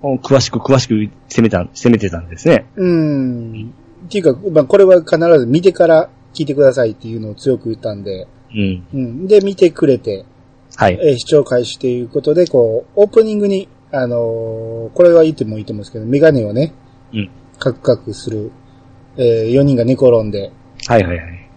B: 詳しく詳しく攻めた、攻めてたんですね。
A: うーん。っていうか、まあ、これは必ず見てから聞いてくださいっていうのを強く言ったんで、
B: うん。
A: うん。で、見てくれて、
B: はい。
A: えー視聴開始ということで、こう、オープニングに、あのーこれは言ってもいいと思うんですけど、メガネをね、
B: うん。
A: カクカクする、え4人が寝転んで、
B: はいはいはい。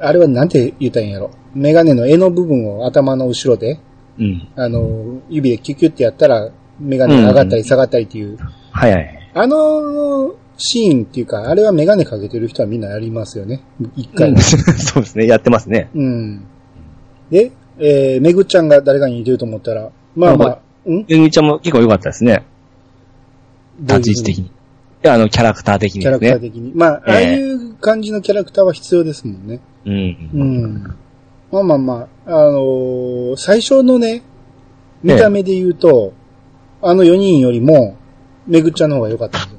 A: あれはなんて言ったんやろ。メガネの柄の部分を頭の後ろで、
B: うん。
A: あの、指でキュキュってやったら、メガネが上がったり下がったりっていう、
B: はいはい。
A: あのシーンっていうか、あれはメガネかけてる人はみんなやりますよね。一回
B: うん。[LAUGHS] そうですね。やってますね。
A: うん。で、えー、めぐっちゃんが誰かに似てると思ったら、まあまあ、うん？
B: ゆみちゃんも結構良かったですね。立ち位置的に。いや、あの、キャラクター的に
A: キャラ。クター的に。まあ、ああいう感じのキャラクターは必要ですもんね。
B: うん。
A: うん。まあまあまあ、あのー最初のね、見た目で言うと、あの4人よりも、めぐっちゃんの方が良かったんですよ。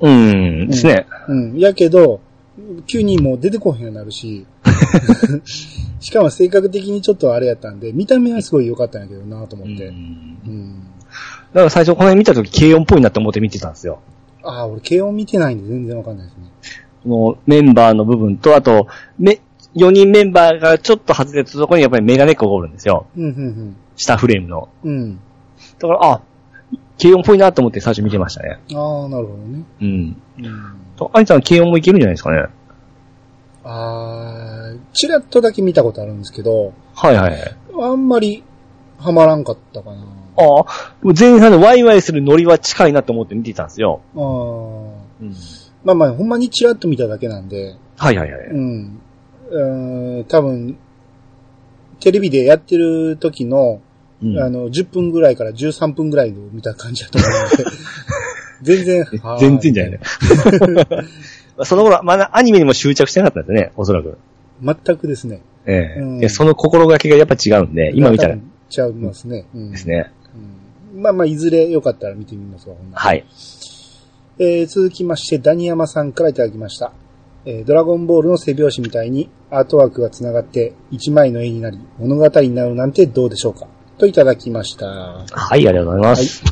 B: うん。ですね。
A: うん。やけど、急にもう出てこへんようになるし、[LAUGHS] しかも性格的にちょっとあれやったんで、見た目はすごい良かったんやけどなと思って。
B: うん
A: うん。
B: だから最初この辺見たとき軽音っぽいなって思って見てたんですよ。
A: ああ、俺、軽音見てないんで全然わかんないですね。
B: このメンバーの部分と、あと、め、4人メンバーがちょっと外れたところにやっぱりメガネっ子がおるんですよ。
A: うん、うん、
B: 下フレームの。
A: うん。うん。
B: だから、あ、軽音っぽいなと思って最初見てましたね。
A: ああ、なるほどね。
B: うん。
A: うん。
B: と、アニさん軽音もいけるんじゃないですかね。
A: ああ、ちらっとだけ見たことあるんですけど、
B: はいはいはい。
A: あんまり、はまらんかったかな。
B: ああ、前半のワイワイするノリは近いなと思って見ていたんですよ。
A: ああ。
B: うん。
A: まあまあ、ほんまにチラッと見ただけなんで、
B: はいはいはい。
A: うん。うーん、多分、テレビでやってる時の、
B: うん
A: あの、10分ぐらいから13分ぐらいを見た感じだと思うので、[LAUGHS] 全然、はい
B: 全然じゃないね。[LAUGHS] その頃、まだアニメにも執着してなかったんですね、おそらく。
A: 全くですね。
B: ええ
A: うん
B: その心がけがやっぱ違うんで、今見たら
A: ちゃいますね。うん
B: ですね。
A: うんまあまあ、いずれよかったら見てみますわ、
B: はい。
A: えー続きまして、ダニヤマさんからいただきました。えードラゴンボールの背表紙みたいにアートワークが繋がって一枚の絵になり物語になるなんてどうでしょうかといただきました。
B: はい、ありがとうございます。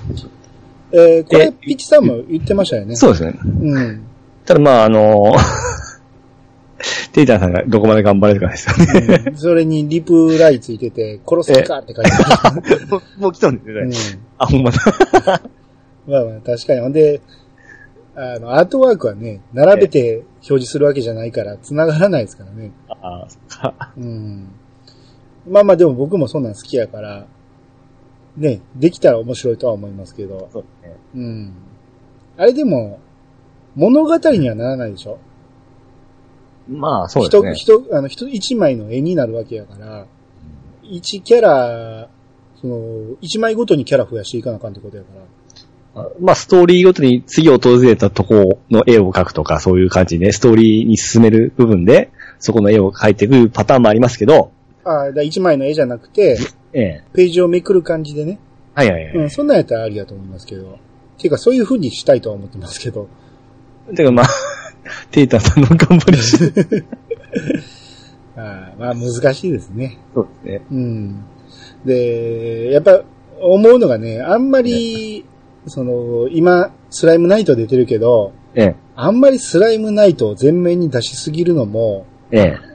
A: えーこれ
B: え、
A: ピッチさんも言ってましたよね。
B: そうですね。
A: うん。
B: ただまあ、あの [LAUGHS] テイタンさんがどこまで頑張れるかですよね。
A: うんそれにリプライついてて、殺すかって書いてある。
B: もうもう来たんです
A: うん
B: ね。あ、ほんまだ。[LAUGHS]
A: まあまあ、確かに。ほんで、あの、アートワークはね、並べて表示するわけじゃないから、繋がらないですからね。
B: あそっか。
A: うん。まあまあ、でも僕もそんなん好きやから、ね、できたら面白いとは思いますけど、
B: そうですね。
A: うん。あれでも、物語にはならないでしょ？
B: まあ、そうですね。
A: 人、人、あの、人一枚の絵になるわけやから、一キャラ、その、一枚ごとにキャラ増やしていかなあかんってことやから。
B: あまあ、ストーリーごとに次訪れたとこの絵を描くとか、そういう感じで、ストーリーに進める部分で、そこの絵を描いていくパターンもありますけど、
A: ああ、だ一枚の絵じゃなくて、
B: ええ。
A: ページをめくる感じでね。
B: はいはいはい。
A: うん、そんなんやったらありだと思いますけど。ていうか、そういう風にしたいとは思ってますけど。
B: てかまあ、[LAUGHS] テイタンさんの頑張りして。[LAUGHS]
A: ああまあ、難しいですね。
B: そうですね。
A: うん。で、やっぱ、思うのがね、あんまり、その、今、スライムナイト出てるけど、
B: ええ。
A: あんまりスライムナイトを前面に出しすぎるのも、
B: ええ。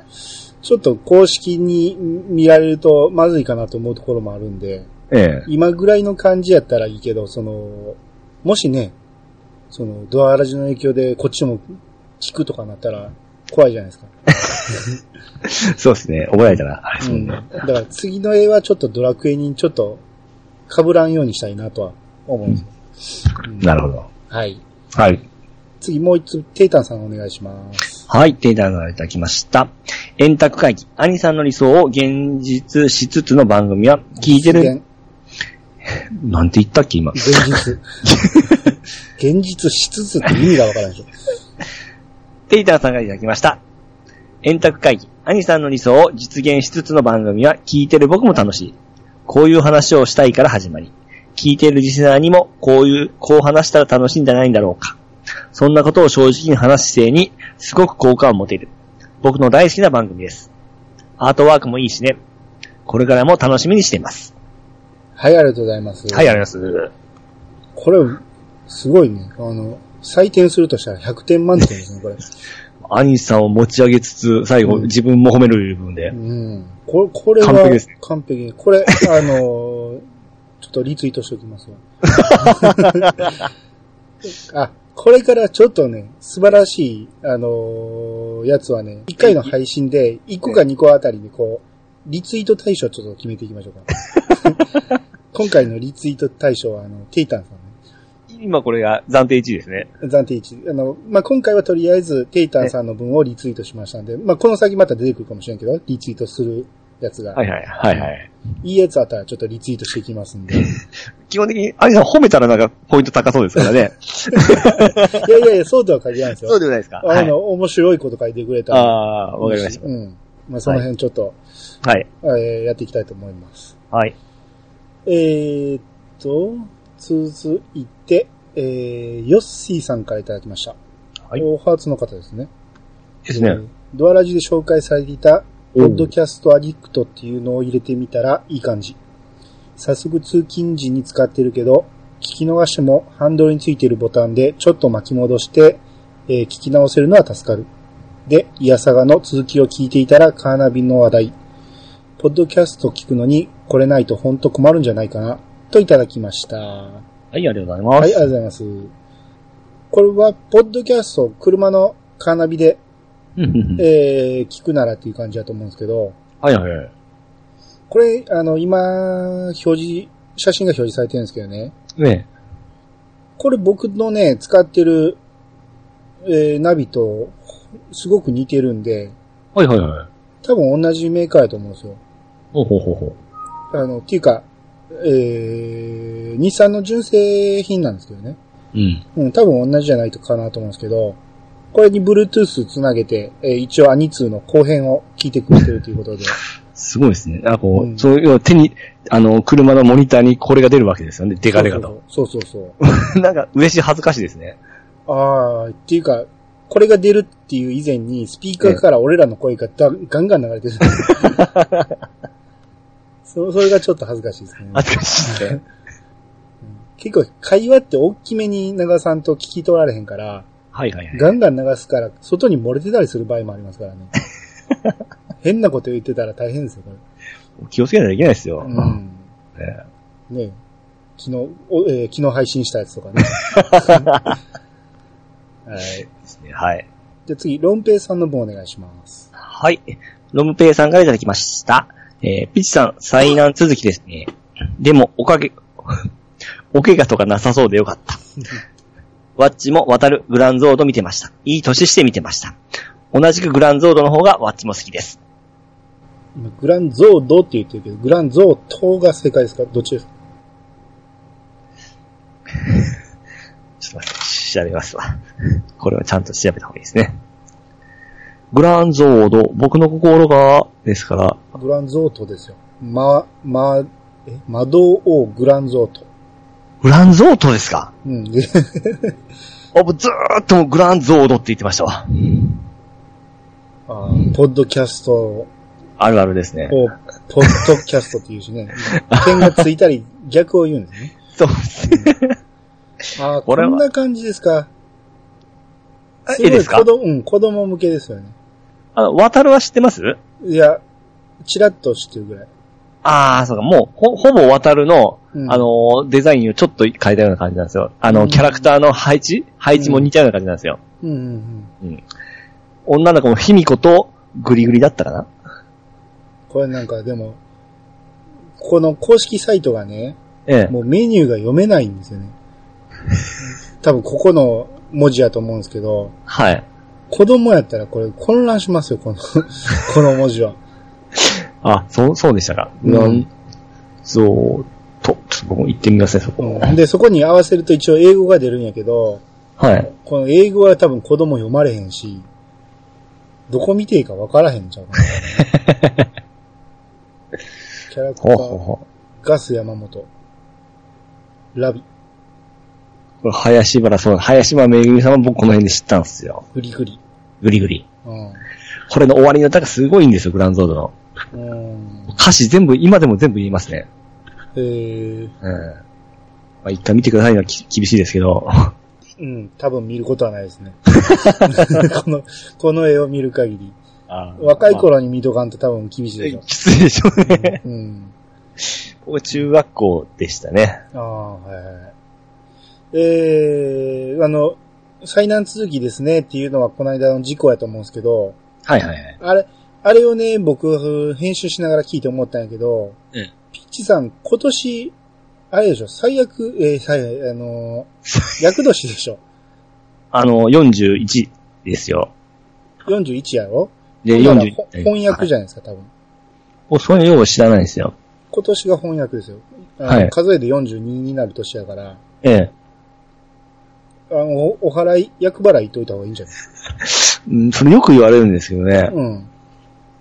A: ちょっと公式に見られるとまずいかなと思うところもあるんで、
B: ええ。
A: 今ぐらいの感じやったらいいけど、その、もしね、その、ドアラジの影響でこっちも聞くとかなったら怖いじゃないですか。[LAUGHS]
B: そうですね。覚えられたら、あれです
A: うん。だから次の絵はちょっとドラクエにちょっと被らんようにしたいなとは思うんです。うん
B: なるほど。
A: はい。
B: はい。
A: 次もう一つ、テイタンさんお願いします。
B: はい、テイタンがいただきました。円卓会議、兄さんの理想を現実しつつの番組は、聞いてる、
A: 現
B: なんて言ったっけ、今。
A: 現実。[LAUGHS] 現実しつつって意味がわからないでしょ。
B: テイタンさんがいただきました。円卓会議、兄さんの理想を実現しつつの番組は、聞いてる僕も楽しい。こういう話をしたいから始まり、聞いてるリスナーにも、こういう、こう話したら楽しいんじゃないんだろうか。そんなことを正直に話す姿勢に、すごく好感を持てる。僕の大好きな番組です。アートワークもいいしね。これからも楽しみにしています。
A: はい、ありがとうございます。
B: はい、ありがとうございます。
A: これ、すごいね。あの、採点するとしたら100点満点ですね、これ。
B: 兄さんを持ち上げつつ、最後、
A: うん
B: 自分も褒める部分で
A: う。ん。これ、これは、
B: 完璧ですね
A: 完璧。これ、あの、ちょっとリツイートしておきますわ。[LAUGHS] [LAUGHS] あ、これからちょっとね、素晴らしい、あのーやつはね、1回の配信で、1個か2個あたりでこう、リツイート対象ちょっと決めていきましょうか。[LAUGHS] 今回のリツイート対象は、あの、テイタンさんね。
B: 今これが暫定1位ですね。
A: 暫定1。あの、まあ、今回はとりあえず、テイタンさんの分をリツイートしましたんで、まあ、この先また出てくるかもしれんけど、リツイートするやつが。
B: はいはい、はいはい。
A: いいやつあったらちょっとリツイートしていきますんで。い [LAUGHS]
B: 基本的に、兄さん褒めたらなんかポイント高そうですからね。[LAUGHS]
A: やいやいや、そうとは限らないですよ。
B: そうでもないですか？はい。
A: あの、面白いこと書いてくれたら。
B: ああー、わかりました。
A: うん。まあ、その辺ちょっと、
B: はい。
A: えーやっていきたいと思います。
B: はい。
A: えーっと、続いて、えー、ヨッシーさんからいただきました。
B: はい
A: オーハーツの方ですね。
B: ですね
A: えー。ドアラジで紹介されていた、ポッドキャストアディクトっていうのを入れてみたらいい感じ。早速通勤時に使ってるけど、聞き逃してもハンドルについているボタンでちょっと巻き戻して、えー聞き直せるのは助かる。で、イヤサガの続きを聞いていたらカーナビの話題。ポッドキャスト聞くのにこれないとほんと困るんじゃないかな。といただきました。は
B: はい、ありがとうございます。
A: い、ありがとうございます。これは、ポッドキャスト、車のカーナビで、えー聞くならっていう感じだと思うんですけど、
B: はいはいはい。
A: これ、あの、今、表示、写真が表示されてるんですけどね。
B: ね
A: これ僕のね、使ってる、えーナビと、すごく似てるんで、
B: はいはいはい。
A: 多分同じメーカーやと思うんですよ。
B: ほうほうほうほう。
A: あの、っていうか、えー、日産の純正品なんですけどね。
B: うん。
A: うん、多分同じじゃないとかなと思うんですけど、これに Bluetooth つなげて、えー一応アニツーの後編を聞いてくれてるということで。[LAUGHS]
B: すごいですね。あ、こう、
A: うん
B: そういう、手に、あの、車のモニターにこれが出るわけですよね。デカデカと。
A: そうそうそうそう。[LAUGHS]
B: なんか、嬉しい恥ずかしいですね。
A: ああ、っていうか、これが出るっていう以前に、スピーカーから俺らの声がだガンガン流れてる。[LAUGHS] そそれがちょっと恥ずかしいですね。
B: 恥ずかしいですね。
A: 結構会話って大きめに流さんと聞き取られへんから、
B: はいはいはい。
A: ガンガン流すから、外に漏れてたりする場合もありますからね。[LAUGHS] 変なこと言ってたら大変ですよ、こ
B: 気をつけないといけないですよ。
A: れ。うん。
B: ね
A: ね昨日、おえー昨日配信したやつとかね。[LAUGHS] はい。
B: ですねはい。
A: じゃあ次、ロンペイさんの分お願いします。
B: はい。ロムペイさんからいただきました。えー、ピチさん、災難続きですね。でも、おかげ、お [LAUGHS] 怪我とかなさそうでよかった。ワッチも渡るグランゾード見てました。いい年して見てました。同じくグランゾードの方がワッチも好きです。
A: 今、グランゾードって言ってるけど、グランゾートが正解ですか？どっちです？か
B: ちょっと待って、調べますわ。これはちゃんと調べた方がいいですね。グランゾード、僕の心が、ですから、
A: グランゾートですよ。ま、ま、え、魔導王グランゾート。
B: グランゾートですか？
A: うん。
B: ずーっとグランゾードって言ってましたわ。
A: あーポッドキャストを、
B: あるあるですね。
A: ポッドキャストって言うしね。点がついたり逆を言うんですね。[LAUGHS]
B: そうですね。
A: ああ、
B: こ
A: んな感じですか？
B: あ
A: すごい
B: いいですか？
A: 子供、うん、子供向けですよね。
B: あの、渡るは知ってます？
A: いや、チラッと知ってるぐらい。
B: ああ、そうか、もう、ほ、ほぼ渡るの、
A: うん
B: あのー、デザインをちょっと変えたような感じなんですよ。あの、
A: うん
B: キャラクターの配置？配置も似たような感じなんですよ。
A: うんうんうん。
B: うん。女の子も卑弥呼とグリグリだったかな？
A: これなんかでも、この公式サイトがね、
B: ええ。
A: もうメニューが読めないんですよね。[LAUGHS] 多分ここの文字やと思うんですけど、
B: はい。
A: 子供やったらこれ混乱しますよ、この、[LAUGHS] この文字は。
B: あ、そう、そうでしたか。
A: うん
B: グランゾーと、ちょっと僕も行ってみますね、そこ。
A: うん、で、そこに合わせると一応英語が出るんやけど、
B: はい。
A: この英語は多分子供読まれへんし、どこ見ていいか分からへんちゃうかな。[LAUGHS] キャラクタ
B: ほうほう
A: ー、
B: ほ
A: ガス山本、ラビ、
B: う。これ、林原、そう、林原めぐみさんは僕この辺で知ったんですよ。
A: グリグリ。
B: グリグリ。
A: うん。
B: これの終わりの歌がすごいんですよ、グランゾードの。
A: うん。
B: 歌詞全部、今でも全部言いますね。
A: えー、
B: うん。まあ、一回見てくださいのはき厳しいですけど。
A: うん、多分見ることはないですね。[LAUGHS] この、この絵を見る限り。若い頃に見とかんと多分厳しいでしょ。
B: きついでしょうね。
A: うん。
B: 僕中学校でしたね。
A: ああ、はいはい。えー、あの、災難続きですねっていうのはこの間の事故やと思うんですけど、
B: はいはいはい。
A: あれ、あれをね、僕、編集しながら聞いて思ったんやけど、
B: うん
A: ピッチさん、今年、あれでしょ、最悪、えー、最悪、あのー、[LAUGHS] 役年でしょ。
B: あの、41ですよ。
A: 41やろ？
B: で、
A: ほんなら
B: 40
A: ほ。翻訳じゃないですか、多分。
B: お、そういう用語知らないですよ。
A: 今年が翻訳ですよ。
B: はい
A: 数えで42になる年やから、
B: ええ。
A: あの、おお払い、役払いといた方がいいんじゃない？[LAUGHS]
B: うん、それよく言われるんですけどね。
A: うん。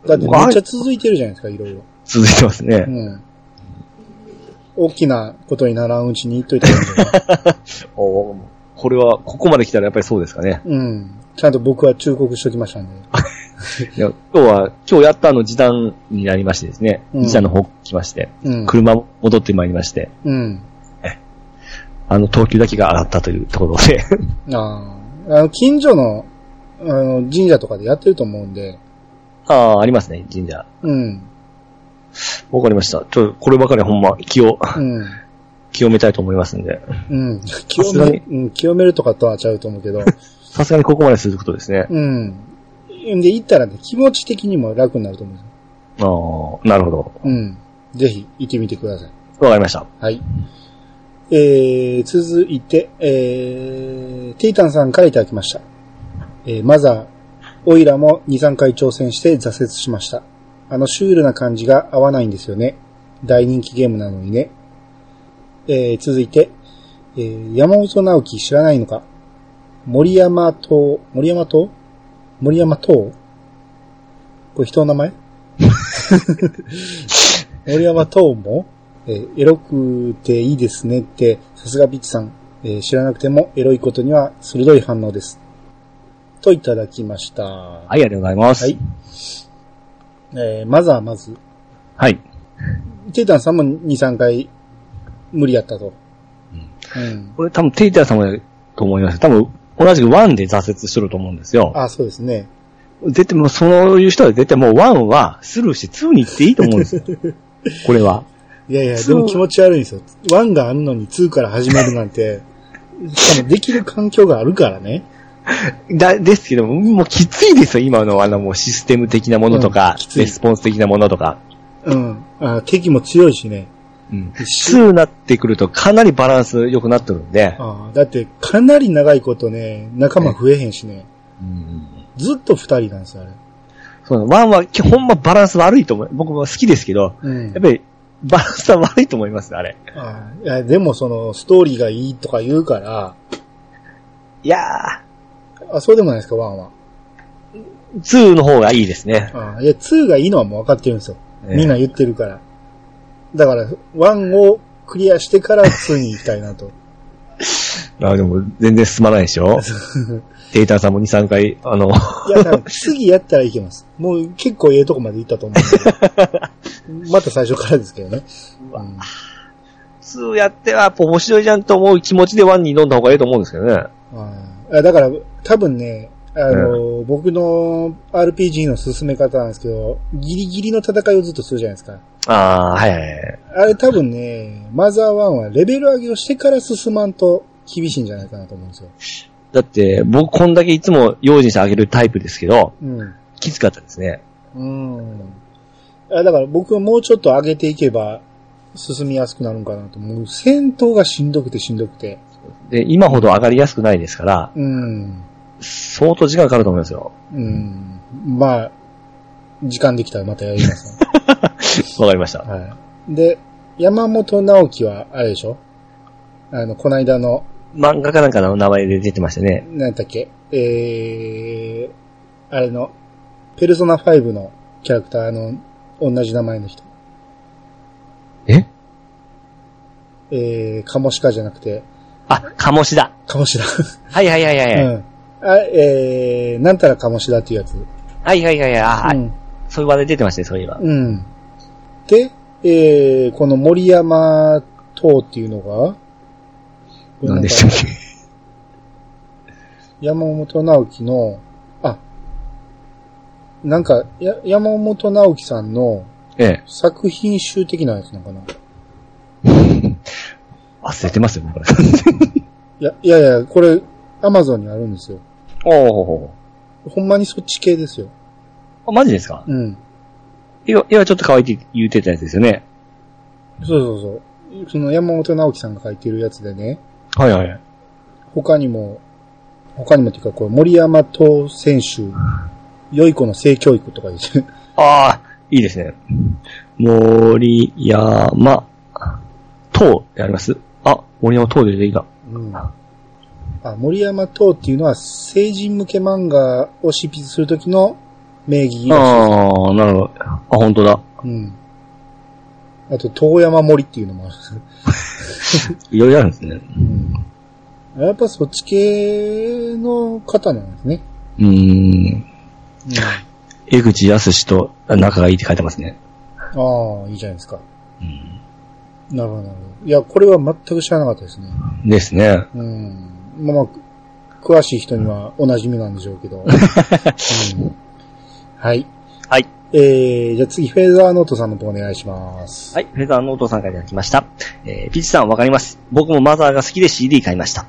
A: だってめっちゃ続いてるじゃないですか、いろいろ。
B: 続いてますね
A: う。ん。大きなことにならんうちに言っといた方が
B: おこれは、ここまで来たらやっぱりそうですかね。
A: うん。ちゃんと僕は忠告しときましたんで。[LAUGHS]
B: いや今日は、今日やったあの時短になりましてですね。
A: うん
B: 時短の方来まして、
A: うん。
B: 車も戻ってまいりまして、
A: うん。
B: あの、等級だけが上がったというところで。[LAUGHS]
A: ああ。あの、近所の、あの、神社とかでやってると思うんで、
B: ああ、ありますね、神社。
A: うん。
B: わかりました。ちょ、こればかりはほんま気を、
A: うん。[LAUGHS]
B: 清めたいと思いますんで。
A: うん。清めうん、清めるとかとはちゃうと思うけど、
B: さすがにここまですることですね。
A: うん。で、行ったらね、気持ち的にも楽になると思う。
B: ああ、なるほど。
A: うん。ぜひ行ってみてください。
B: わかりました。
A: はい。えー、続いて、えー、テイタンさんからいただきました。えー、マザー、オイラも2、3回挑戦して挫折しました。あのシュールな感じが合わないんですよね。大人気ゲームなのにね。えー、続いて、えー、山本直樹知らないのか？森山島、森山島森山島これ人の名前？[LAUGHS] 森山島も、えーエロくていいですねって、さすがビッチさん、えー知らなくてもエロいことには鋭い反応です。といただきました。は
B: はい、ありがとうございます。
A: はい。えーまずはまず、
B: はい。
A: テイタンさんも2、3回無理やったと。うん。
B: これ多分テイターさんもと思います。多分、同じくワンで挫折してると思うんですよ。
A: あ、そうですね。
B: 絶対もうそういう人は絶対もうワンはスルーしてツーに行っていいと思うんですよ。[LAUGHS] これは。
A: いやいや、でも気持ち悪いんですよ。1があんのに2から始めるなんて、しかもできる環境があるからね。[LAUGHS]
B: だ、ですけども、もうきついですよ、今のあのもうシステム的なものと
A: うん
B: か、
A: きつい
B: レスポンス的なものとか。
A: うん。あ敵も強いしね。
B: うん。2になってくるとかなりバランス良くなってるんで。
A: あだって、かなり長いことね、仲間増えへんしね。
B: うん
A: ずっと二人なんですよ、あれ。
B: そうワンは、きほんまバランス悪いと思う。僕も好きですけど、
A: うん
B: やっ。ぱりバランスは悪いと思います、あれ。
A: あいや、でもその、ストーリーがいいとか言うから、
B: いや
A: あ、そうでもないですか、1は。
B: ー、2の方がいいですね。
A: あいや、2がいいのはもう分かってるんですよ。
B: ええ
A: みんな言ってるから。だから、1をクリアしてから2に行きたいなと。[LAUGHS]
B: あでも、全然進まないでしょデータさんも2、3回、あの、
A: いや、次やったらいけます。もう結構ええとこまで行ったと思うんで。[LAUGHS] また最初からですけどね。うん
B: 2やっては、面白いじゃんと思う気持ちで1に挑んだ方がいいと思うんですけどね。
A: あだから、多分ね、あの、僕の RPG の進め方なんですけど、ギリギリの戦いをずっとするじゃないですか。
B: ああー、はいはいはい。
A: あれ多分ね、マザー1はレベル上げをしてから進まんと厳しいんじゃないかなと思うんですよ。
B: だって、僕こんだけいつも用心してあげるタイプですけど、
A: うん。
B: きつかったですね。
A: うん。あだから僕はもうちょっと上げていけば進みやすくなるんかなと。もう戦闘がしんどくてしんどくて。
B: で、今ほど上がりやすくないですから、
A: うん。
B: 相当時間かかると思いますよ。
A: うん。まあ、時間できたらまたやります、[LAUGHS]
B: わかりました。
A: はい。で、山本直樹は、あれでしょ？あの、この間の、
B: 漫画かなんかの名前で出てましたね。
A: 何だっけ？えー、あれの、ペルソナ5のキャラクターの同じ名前の人。
B: え？
A: えー、カモシカじゃなくて、
B: あ、カモシだ。
A: カモシだ。
B: はいはいはいはい。
A: うん。あ、えー、なんたらカモシだっていうやつ。
B: はいはいはいはい。あ、はい
A: うん。
B: そういう話で出てましたね、そういえば。
A: うん。で、えー、この森山塔っていうのが、
B: 何でしたっけ？
A: 山本直樹の、あ、なんか、や山本直樹さんの
B: ええ。
A: 作品集的なやつなのかな
B: 忘れてますよ、これ。
A: いや、いやいや、これ、アマゾンにあるんですよ。
B: おお
A: ほんまにそっち系ですよ。
B: あ、マジですか？
A: うん。
B: 今、今ちょっと可愛いって言ってたやつですよね。
A: そうそうそう。その山本直樹さんが書いてるやつでね、
B: はいはい。
A: 他にも、他にもっていうか、これ森山東選手、良い子の性教育とかですね。
B: ああ、いいですね。森山、塔ってあります？あ、森山塔で出てきた。
A: うん。あ、森山東っていうのは成人向け漫画を執筆するときの名義らしい
B: ああ、なるほど。あ、本当だ。
A: うん。あと、遠山森っていうのもある。[LAUGHS]
B: いろいろあるんですね。
A: うん。やっぱそっち系の方なんですね。
B: うーん。
A: うん。
B: 江口康と仲がいいって書いてますね。
A: ああ、いいじゃないですか。
B: うん。
A: なるほど、なるほど。いや、これは全く知らなかったですね。
B: ですね。
A: うん。まあまあ、詳しい人にはお馴染みなんでしょうけど。[LAUGHS] うん、はい。
B: はい。
A: えー、じゃあ次、フェーザーノートさんの方お願いします。
B: はい、フェザーノートさんからいただきました。えー、ピッチさんわかります。僕もマザーが好きで CD 買いました。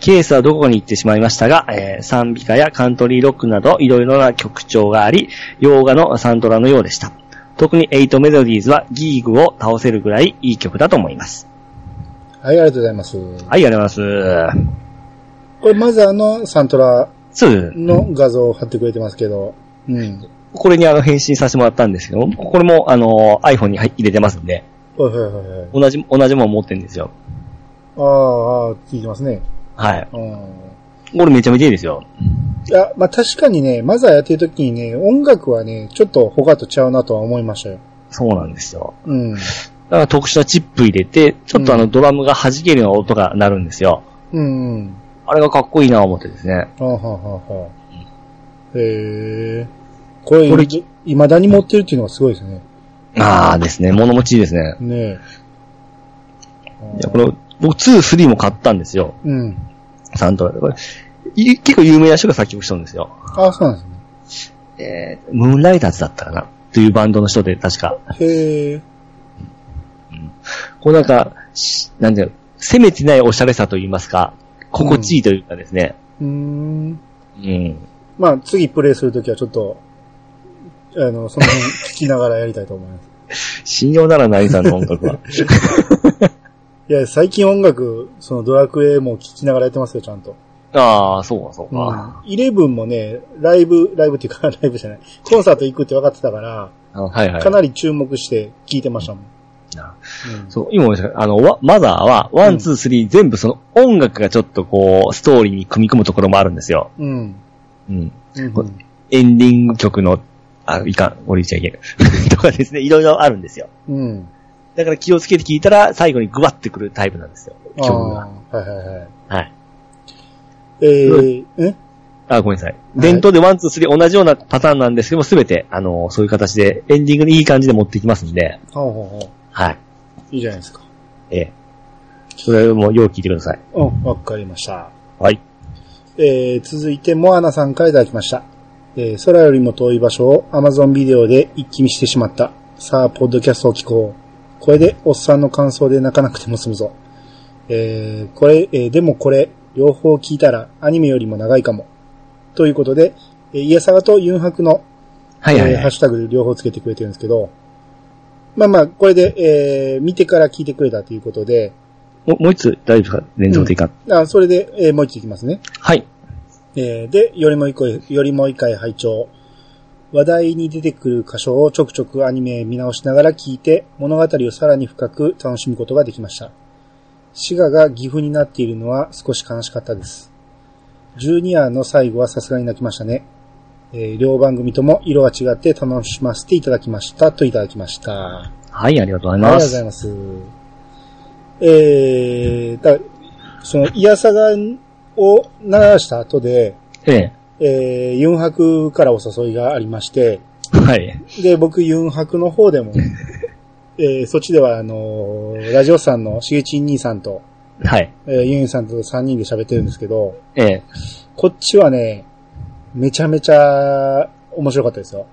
B: ケースはどこに行ってしまいましたが、えー、賛美歌やカントリーロックなどいろいろな曲調があり、洋画のサントラのようでした。特に8メロディーズはギーグを倒せるぐらいいい曲だと思います。
A: はい、ありがとうございます。
B: はい、ありがとうございます。
A: これマザーのサントラ。の画像を貼ってくれてますけど、うん。
B: これにあの返信させてもらったんですけど、これもあの iPhone に入入れてますんで、
A: はいはいはいはい。
B: 同じ、同じもの持ってるんですよ。
A: ああ、ああ、聞いてますね。
B: はい。
A: うん。
B: これめちゃめちゃいいですよ。
A: いや、まあ確かにね、マザーやってる時にね、音楽はね、ちょっと他とちゃうなとは思いましたよ。
B: そうなんですよ。
A: うん。
B: だから特殊なチップ入れて、ちょっとあのドラムが弾けるような音が鳴るんですよ。
A: うんうん。
B: あれがかっこいいなと思ってですね。
A: はあ、はあはあはあ、へえ。これ、
B: これ
A: い未だに持ってるっていうのがすごいですね。
B: ああですね、物持ちいいですね。
A: ねえ。
B: いや、これ、僕2、3も買ったんですよ。
A: うん。
B: サントラで。これい結構有名な人が作曲したんですよ。
A: あそうなんですね。
B: えー、ムーンライダーズだったかなというバンドの人で、確か。
A: へえ。
B: こうなんか、しなんていうの、攻めてないおしゃれさと言いますか、心地いいというかですね。
A: うーん。
B: うん。
A: まあ、次プレイするときはちょっと、あの、その辺聞きながらやりたいと思います。[LAUGHS]
B: 信用ならないさんの音楽は。[LAUGHS]
A: いや、最近音楽、そのドラクエも聞きながらやってますよ、ちゃんと。
B: ああ、そうか、そうか。
A: イレブンもね、ライブ、ライブっていうか、[LAUGHS] ライブじゃない。コンサート行くって分かってたから、
B: あはいはい。
A: かなり注目して聞いてましたもん。
B: あ
A: うん
B: そう、今思いましたけどあの、わマザーは、ワン、ツー、スリー全部その音楽がちょっとこう、ストーリーに組み込むところもあるんですよ。
A: うん。
B: うん。
A: うん
B: こエンディング曲の、あ、いかん、俺言っちゃいけん。[LAUGHS] とかですね、いろいろあるんですよ。
A: うん。
B: だから気をつけて聞いたら、最後にグワってくるタイプなんですよ。
A: あ
B: 曲が。
A: あ、はいはいはい。
B: はい。
A: えー、え？
B: あ、ごめんなさい。伝統で one、two、three 同じようなパターンなんですけども、すべて、あの、そういう形で、エンディングにいい感じで持ってきますんで、
A: ほうほうほ
B: はい。
A: う。いいじゃないですか。
B: ええ。それもよう聞いてください。
A: うん、わかりました。
B: はい。
A: えー、続いて、モアナさんからいただきました。えー、空よりも遠い場所を Amazon ビデオで一気見してしまった。さあ、ポッドキャストを聞こう。これで、おっさんの感想で泣かなくても済むぞ。えー、これ、えーでもこれ、両方聞いたらアニメよりも長いかも。ということで、えー、イヤサガとユンハクの、
B: はいはい、はい
A: えーハッ。シュタグで両方つけてくれてるんですけど、まあまあ、これで、えー、見てから聞いてくれたということで、
B: ももう一つ大丈夫か？連続でいいか、
A: あそれで、えーもう一ついきますね。
B: はい。
A: えーで、よりもう一回、よりもう一回拝聴話題に出てくる箇所をちょくちょくアニメ見直しながら聞いて、物語をさらに深く楽しむことができました。滋賀が岐阜になっているのは少し悲しかったです。12話の最後はさすがに泣きましたね。えー両番組とも色が違って楽しませていただきました。といただきました。あ
B: はい、ありがとうござい
A: りがとう
B: ます。
A: ございます。えー、だその、イヤサガを鳴らした後で、
B: ええ。
A: えー、ユンハクからお誘いがありまして、
B: はい。
A: で、僕、ユンハクの方でも、[LAUGHS] えー、そっちでは、あのーラジオさんのしげちん兄さんと、
B: はい。
A: えー、ユンさんと3人で喋ってるんですけど、
B: ええ。
A: こっちはね、めちゃめちゃ面白かったですよ。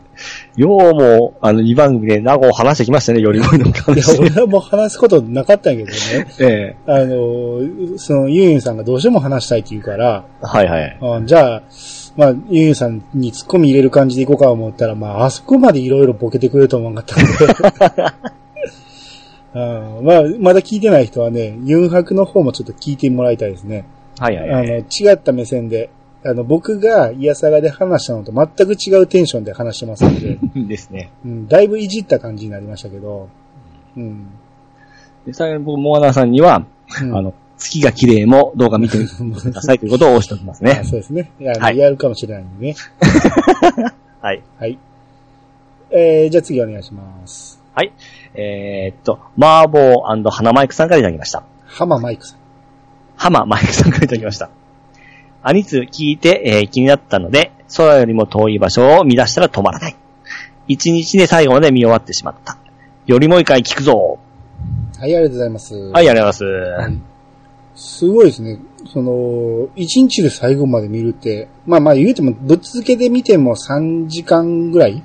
A: [LAUGHS]
B: ようも、あの、2番組で名護を話してきましたね、よりもの
A: いや、
B: 感じ。
A: 俺はもう話すことなかったんやけどね、[LAUGHS]
B: ええ。
A: あのーその、ユンユンさんがどうしても話したいって言うから、
B: はいはい。
A: あじゃあ、まあ、ユンユンさんに突っ込み入れる感じでいこうか思ったら、まあ、あそこまでいろいろボケてくれると思わなかったんで。あ [LAUGHS] まあ、まだ聞いてない人はね、ユンハクの方もちょっと聞いてもらいたいですね。
B: はいはい
A: あの、
B: はい。
A: 違った目線で、あの、僕がイヤサガで話したのと全く違うテンションで話してますので、[LAUGHS]
B: ですね。
A: うん、だいぶいじった感じになりましたけど、うん。
B: で、最後に僕、モアナさんには、
A: うん
B: あの、月が綺麗も動画見てくださいということを押しておきます [LAUGHS]
A: あ
B: ね。
A: そうですね。いや、
B: はい
A: やるかもしれないんでね。[LAUGHS]
B: はい。
A: はい。えー、じゃあ次お願いします。
B: はい。えーっと、マーボー花マイクさんからいただきました。
A: 浜マイクさん。
B: ハママイクさんからいただきました。アニツ聞いて、えー気になったので、空よりも遠い場所を見出したら止まらない。一日で最後まで見終わってしまった。よりもう一回聞くぞ。
A: はい、ありがとうございます。
B: はい、ありがとうございます。
A: すごいですね。その、一日で最後まで見るって、まあまあ言うても、ぶっ続けで見ても3時間ぐらい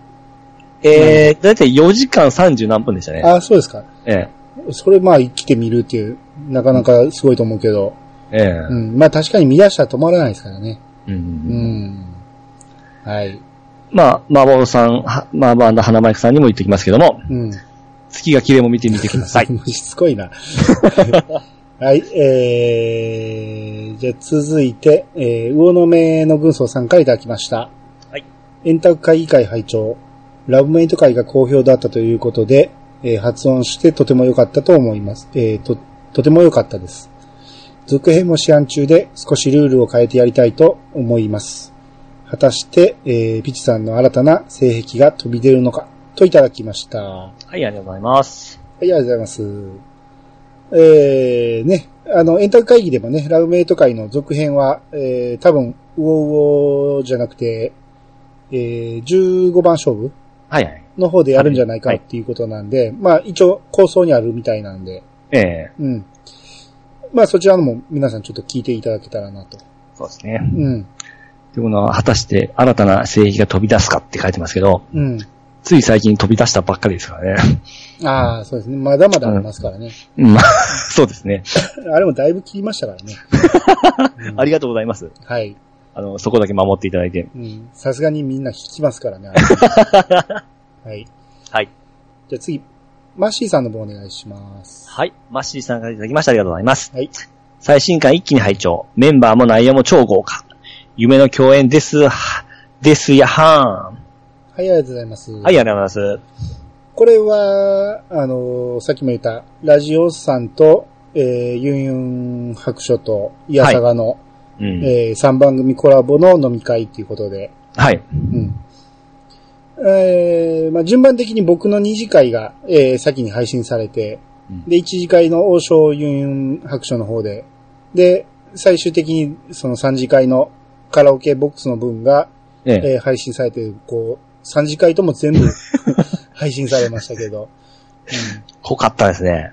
B: えー、だいたい4時間30何分でしたね。
A: ああ、そうですか。
B: え
A: それまあ生きて見るっていう、なかなかすごいと思うけど、
B: えええ
A: うん。まあ確かに見出したら止まらないですからね。
B: うん
A: うん。はい。
B: まあ、マーボーさん、はマーボー花マイクさんにも言っておきますけども、
A: うん。
B: 月が綺麗も見てみてください。[LAUGHS]
A: しつこいな。[LAUGHS] はい、えー、じゃあ続いて、えー、魚の目の軍曹さんからいただきました。
B: はい。
A: 円卓会議会拝聴ラブメイト会が好評だったということで、えー発音してとても良かったと思います。えーと、とても良かったです。続編も試案中で少しルールを変えてやりたいと思います。果たして、えー、ピチさんの新たな性癖が飛び出るのか、といただきました。は
B: はい、ありがとうございます。
A: い、ありがとうございます。えー、ね、あの、エンター会議でもね、ラブメイト会の続編は、えー、多分、ウォウォじゃなくて、えー、15番勝負
B: はいはい。
A: の方でやるんじゃないかっていうことなんで、まあ一応構想にあるみたいなんで、
B: ええ
A: うん。まあそちらのも皆さんちょっと聞いていただけたらなと。
B: そうですね。
A: うん。
B: というのは、果たして新たな性癖が飛び出すかって書いてますけど、
A: うん。
B: つい最近飛び出したばっかりですからね。
A: ああ、そうですね。まだまだありますからね。
B: うんまあ、[LAUGHS] そうですね。[LAUGHS]
A: あれもだいぶ切りましたからね。う [LAUGHS] ん
B: ありがとうございます。
A: はい。
B: あの、そこだけ守っていただいて。
A: うん。さすがにみんな引きますからね。はい。
B: はい。
A: じゃあ次、マッシーさんの方お願いします。
B: はい。マッシーさんからいただきました。ありがとうございます。
A: はい。
B: 最新刊一気に拝聴。メンバーも内容も超豪華。夢の共演です、ですやは
A: はい、ありがとうございます。
B: ーん。はい、ありがとうございます。
A: これは、あのーさっきも言った、ラジオさんと、えー、ユンユン白書と、イヤサガの、
B: うん。
A: えー、3番組コラボの飲み会っていうことで、
B: はい。
A: うん。えー、まあ、順番的に僕の二次会が、えー、先に配信されて、
B: うん
A: で、一次会の王将ユンユン白書の方で、で、最終的にその三次会のカラオケボックスの分が、
B: ええ。
A: えー配信されて、こう、三次会とも全部 [LAUGHS] 配信されましたけど、
B: 濃かったですね。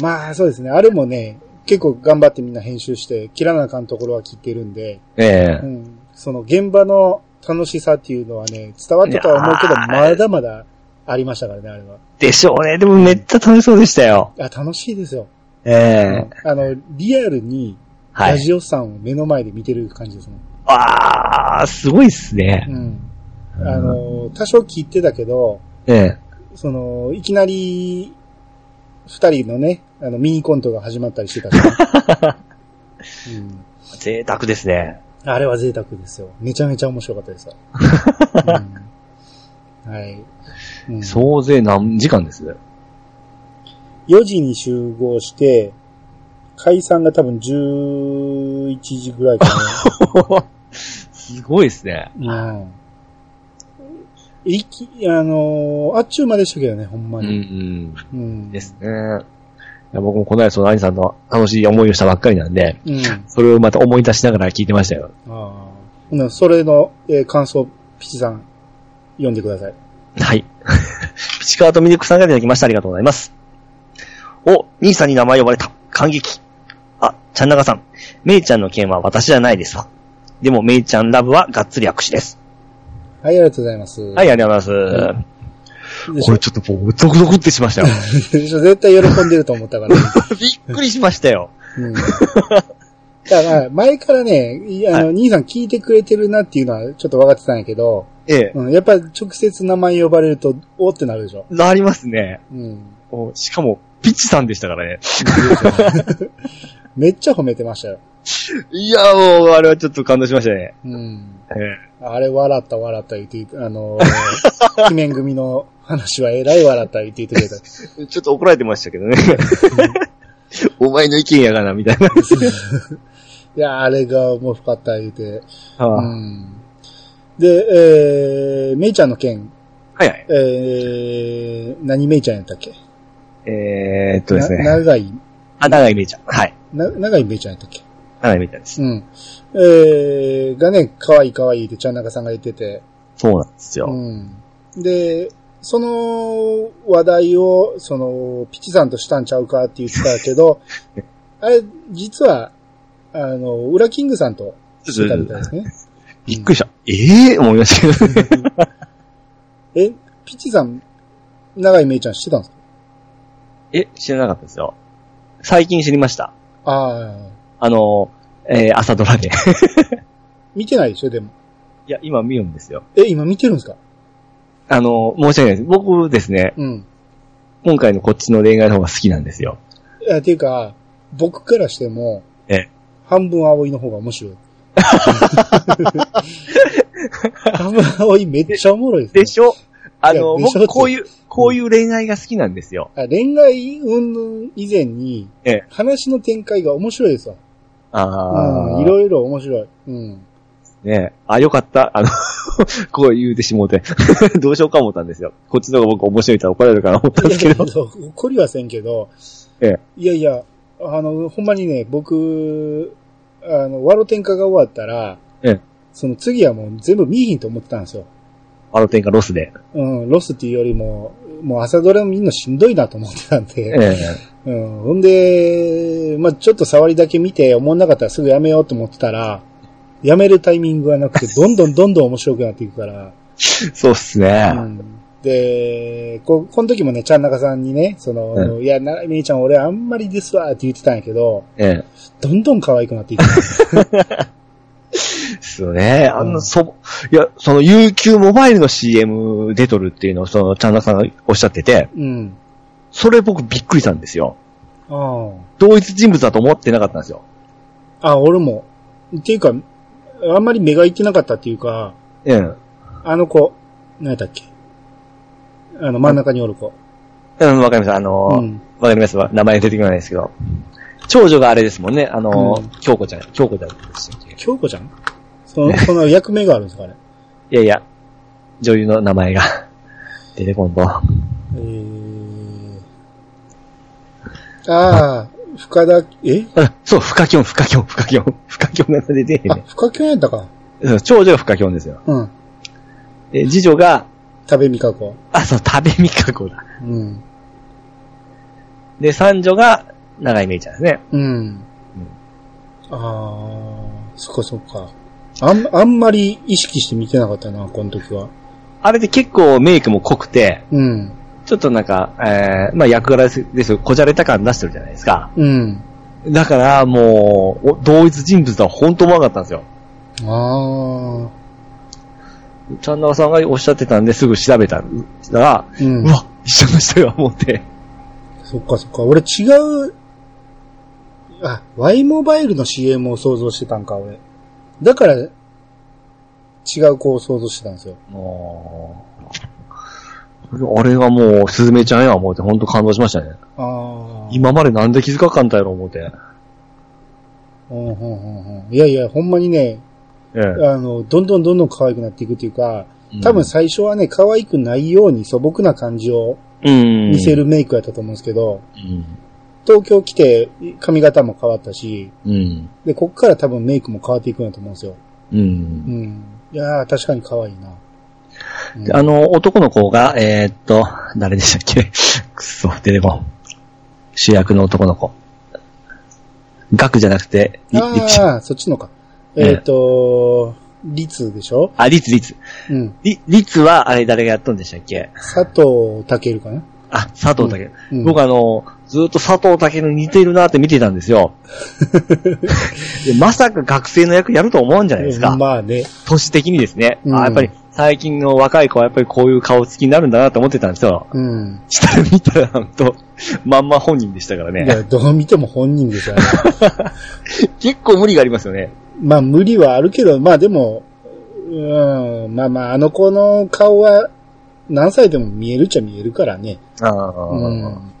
A: まあそうですね、あれもね、結構頑張ってみんな編集して、切らなあかんところは切ってるんで、
B: ええ
A: う。ん、その現場の楽しさっていうのはね、伝わったとは思うけど、まだまだありましたからね、あれは。
B: でしょうね。でもめっちゃ楽しそうでしたよ。
A: あ、楽しいですよ。
B: ええ。
A: あの、リアルに、
B: はい。
A: ラジオさんを目の前で見てる感じですね。
B: あー、すごいっすね
A: う。ん。あの、多少切ってたけど、
B: ええ。
A: その、いきなり、二人のね、あの、ミニコントが始まったりしてたから。[LAUGHS] うん。
B: 贅沢ですね。
A: あれは贅沢ですよ。めちゃめちゃ面白かったですよ。[LAUGHS] うん、はい、うん。
B: 総勢何時間です
A: ？4時に集合して、解散が多分11時ぐらいか [LAUGHS]
B: すごいですね。
A: な。うん。いき、あのーあっちゅうまでしたけどね、ほんま
B: うんう
A: に。
B: ん。
A: うん。
B: ですね。いや僕もこの間その兄さんの楽しい思いをしたばっかりなんで、
A: うん。
B: それをまた思い出しながら聞いてましたよ。
A: ああ。それの、えー感想、ピチさん、読んでください。
B: はい。[LAUGHS] ピチカートミルクさんがいただきました。ありがとうございます。お、兄さんに名前呼ばれた。感激。あ、ちゃんながさん。めいちゃんの件は私じゃないですわ。でも、めいちゃんラブはがっつり握手です。
A: はい、ありがとうございます。
B: はい、ありがとうございます。こ
A: ょ
B: れちょっともう、ゾクゾクってしましたよ。
A: でしょ絶対喜んでると思ったから。[LAUGHS]
B: びっくりしましたよ。
A: うん。だから、前からね、いあの、
B: は
A: 兄さん聞いてくれてるなっていうのはちょっと分かってたんやけど、
B: ええ。
A: うん、やっぱ直接名前呼ばれると、おってなるでしょ。
B: なりますね。
A: うん。
B: おしかも、ピッチさんでしたからね。[LAUGHS]
A: めっちゃ褒めてましたよ。[LAUGHS]
B: いや、もう、あれはちょっと感動しましたね。
A: うん。
B: え
A: あれ笑った笑った言って、あのー、[LAUGHS] 鬼面組の話はえらい笑った言って言ってくれた。
B: え [LAUGHS] ちょっと怒られてましたけどね。お前の意見やがな、みたいな。
A: いや、あれが面白かった言うて。
B: はあ
A: うん。で、えー、めいちゃんの件、
B: はいはい。
A: えー、何めいちゃんやったっけ？
B: えーっとですね。
A: な長い、
B: あ、長井めいちゃん。はい。
A: な長いめいちゃんやったっけ？
B: 長井めいちゃんです。
A: うん。えー、がね、可愛い可愛いってちゃん中さんが言ってて、
B: そうなんですよ。
A: うん。で、その話題を、その、ピチさんとしたんちゃうかって言ってたけど、[LAUGHS] あれ、実は、あの、ウラキングさんとしてたみたいですね。[LAUGHS]
B: びっくりした。ええー、思いましたけどね。[LAUGHS]
A: え、ピチさん、長いめいちゃん知ってたんですか？
B: え、知らなかったですよ。最近知りました。
A: ああ、
B: あの、えー、朝ドラで。[LAUGHS]
A: 見てないでしょ、でも。
B: いや、今見るんですよ。
A: え、今見てるんですか？
B: あの、申し訳ないです。僕ですね、
A: うん。
B: 今回のこっちの恋愛の方が好きなんですよ。
A: いや、っていうか、僕からしても、
B: ええ。
A: 半分青いの方が面白い。半分青いめっちゃおもろいです、ね。
B: でしょ？あの、僕こういう、こういう恋愛が好きなんですよ。
A: あ恋愛云々以前に、
B: ええ。
A: 話の展開が面白いですわ。
B: ああ、
A: うん。いろいろ面白い。うん。
B: ねあ、よかった。あの、[LAUGHS] こう言うてしもうて。[LAUGHS] どうしようか思ったんですよ。こっちの方が僕面白いと怒られるから思ったんですけど。
A: 怒りはせんけど、
B: ええ。
A: いやいや、あの、ほんまにね、僕、あの、わろてんかが終わったら、
B: ええ。
A: その次はもう全部見えひんと思ってたんですよ。
B: わろてんかロスで。
A: うん、ロスっていうよりも、もう朝ドラ見んのしんどいなと思ってたん
B: え
A: で、
B: え。
A: うん、ほんで、まあちょっと触りだけ見て思んなかったらすぐやめようと思ってたら、やめるタイミングがなくて、どんどんどんどん面白くなっていくから、[LAUGHS]
B: そうっすね。
A: うんで、こ、この時もね、ちゃん中さんにね、その、
B: う
A: いや、な、めいちゃん俺あんまりですわって言ってたんやけど、
B: ええ。
A: どんどん可愛くなっていく。[LAUGHS]
B: ですよね。あ
A: うん
B: の、そ、いや、その UQ モバイルの CM 出とるっていうのを、その、チャンナさんがおっしゃってて、
A: うん。
B: それ僕びっくりしたんですよ。
A: あ
B: 同一人物だと思ってなかったんですよ。
A: あ。あ、俺も。っていうか、あんまり目がいってなかったっていうか、
B: ええ。
A: あの子、何やったっけ？あの、真ん中におる子。
B: うん、わかりました。あのー、
A: うん
B: わかりますわ。名前出てこないですけど。長女があれですもんね。あのー、
A: うん
B: 京子ちゃん。京子ちゃんですよ
A: 京子ちゃん？その、その役目があるんですかあれ。[LAUGHS]
B: いやいや、女優の名前が [LAUGHS] 出てこんと。
A: えー、ああ、深田、え？
B: あ [LAUGHS] そう、フカキョン、フカキョン、フカキョン。フカキョンが出てへん
A: あ
B: ね、
A: 深京やったか。
B: うん長女がフカキョンですよ。
A: うん。
B: で、次女が、
A: 食べみかこ。
B: あ、そう、食べみかこだ。
A: うん。
B: で、三女が、長井めいちゃんですね。
A: うん。ああ、そっかそっか。あん、あんまり意識して見てなかったな、この時は。
B: あれで結構メイクも濃くて、
A: うん。
B: ちょっとなんか、えー、まあ役柄ですよ。こじゃれた感出してるじゃないですか。
A: うん。
B: だから、もう、お同一人物とは本当思わなかったんですよ。
A: ああ。
B: ちゃんなさんがおっしゃってたんですぐ調べたら、
A: うん
B: う。わ、一緒の人が思って。
A: そっかそっか。俺違う、あ、Y モバイルの CM を想像してたんか、俺。だから、違う子を想像してたんですよ。
B: もう、あれがもう、すずめちゃんや思って本当感動しましたね。
A: ああ。
B: 今までなんで気づかなかったやろ思って。
A: うんうんうんうん。いやいや、ほんまにね、
B: ええ。
A: あの、どんどんどんどん可愛くなっていくっていうか、
B: うん
A: 多分最初はね、可愛くないように素朴な感じを
B: うん。
A: 見せるメイクやったと思うんですけど、
B: うん。
A: 東京来て髪型も変わったし、
B: うん。
A: で、こっから多分メイクも変わっていくんだと思うんですよ。
B: う。
A: うんん。いやー、確かに可愛いな。うん
B: であの、男の子が、えーっと、誰でしたっけ？くっそ、出てこん。主役の男の子。ガクじゃなくて、
A: ああ、そっちのか。
B: ええ
A: えっ、と、リツでしょ？
B: あ、リツ、リツ。
A: うん。
B: リ、リツは、あれ誰がやったんでしたっけ？
A: 佐藤健かな？
B: あ、佐藤健。
A: うん
B: 僕あの、ずっと佐藤健に似てるなって見てたんですよ。[LAUGHS] でまさか学生の役やると思うんじゃないですか。
A: まあね。
B: 都市的にですね。
A: うん
B: あやっぱり最近の若い子はやっぱりこういう顔つきになるんだなと思ってたんですよ。
A: うん。
B: したら見たら、ほんと、まんま本人でしたからね。
A: いや、どう見ても本人ですよね。[LAUGHS]
B: 結構無理がありますよね。
A: まあ無理はあるけど、まあでも、うん、まあまあ、あの子の顔は何歳でも見えるっちゃ見えるからね。
B: あ
A: うん。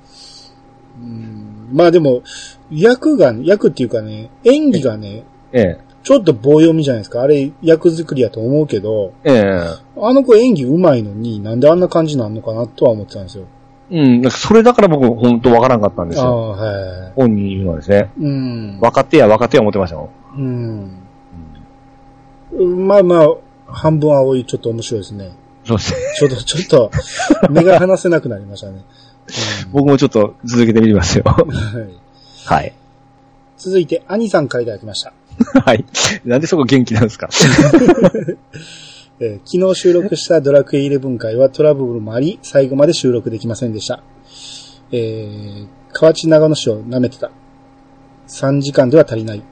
A: うんまあでも、役が、役っていうかね、演技がね、
B: ええ。
A: ちょっと棒読みじゃないですか。あれ、役作りやと思うけど、
B: ええ。
A: あの子演技上手いのになんであんな感じなんのかなとは思ってたんですよ。
B: うん。なんかそれだから僕本当わからんかったんですよ。
A: ああ、はい。
B: 本人言うのはですね。
A: うん。
B: 分かってや分かってや思ってましたもん。
A: うん。まあまあ、半分青いちょっと面白いですね。
B: そうですね。
A: ちょっと、ちょっと、目が離せなくなりましたね。[LAUGHS]
B: 僕もちょっと続けてみますよ。
A: うんはい
B: はい。
A: 続いて、兄さんからいただきました。[LAUGHS]
B: はい。なんでそこ元気なんですか？[LAUGHS]
A: えー昨日収録したドラクエ11回はトラブルもあり、最後まで収録できませんでした。えー、河内長野市を舐めてた。3時間では足りない。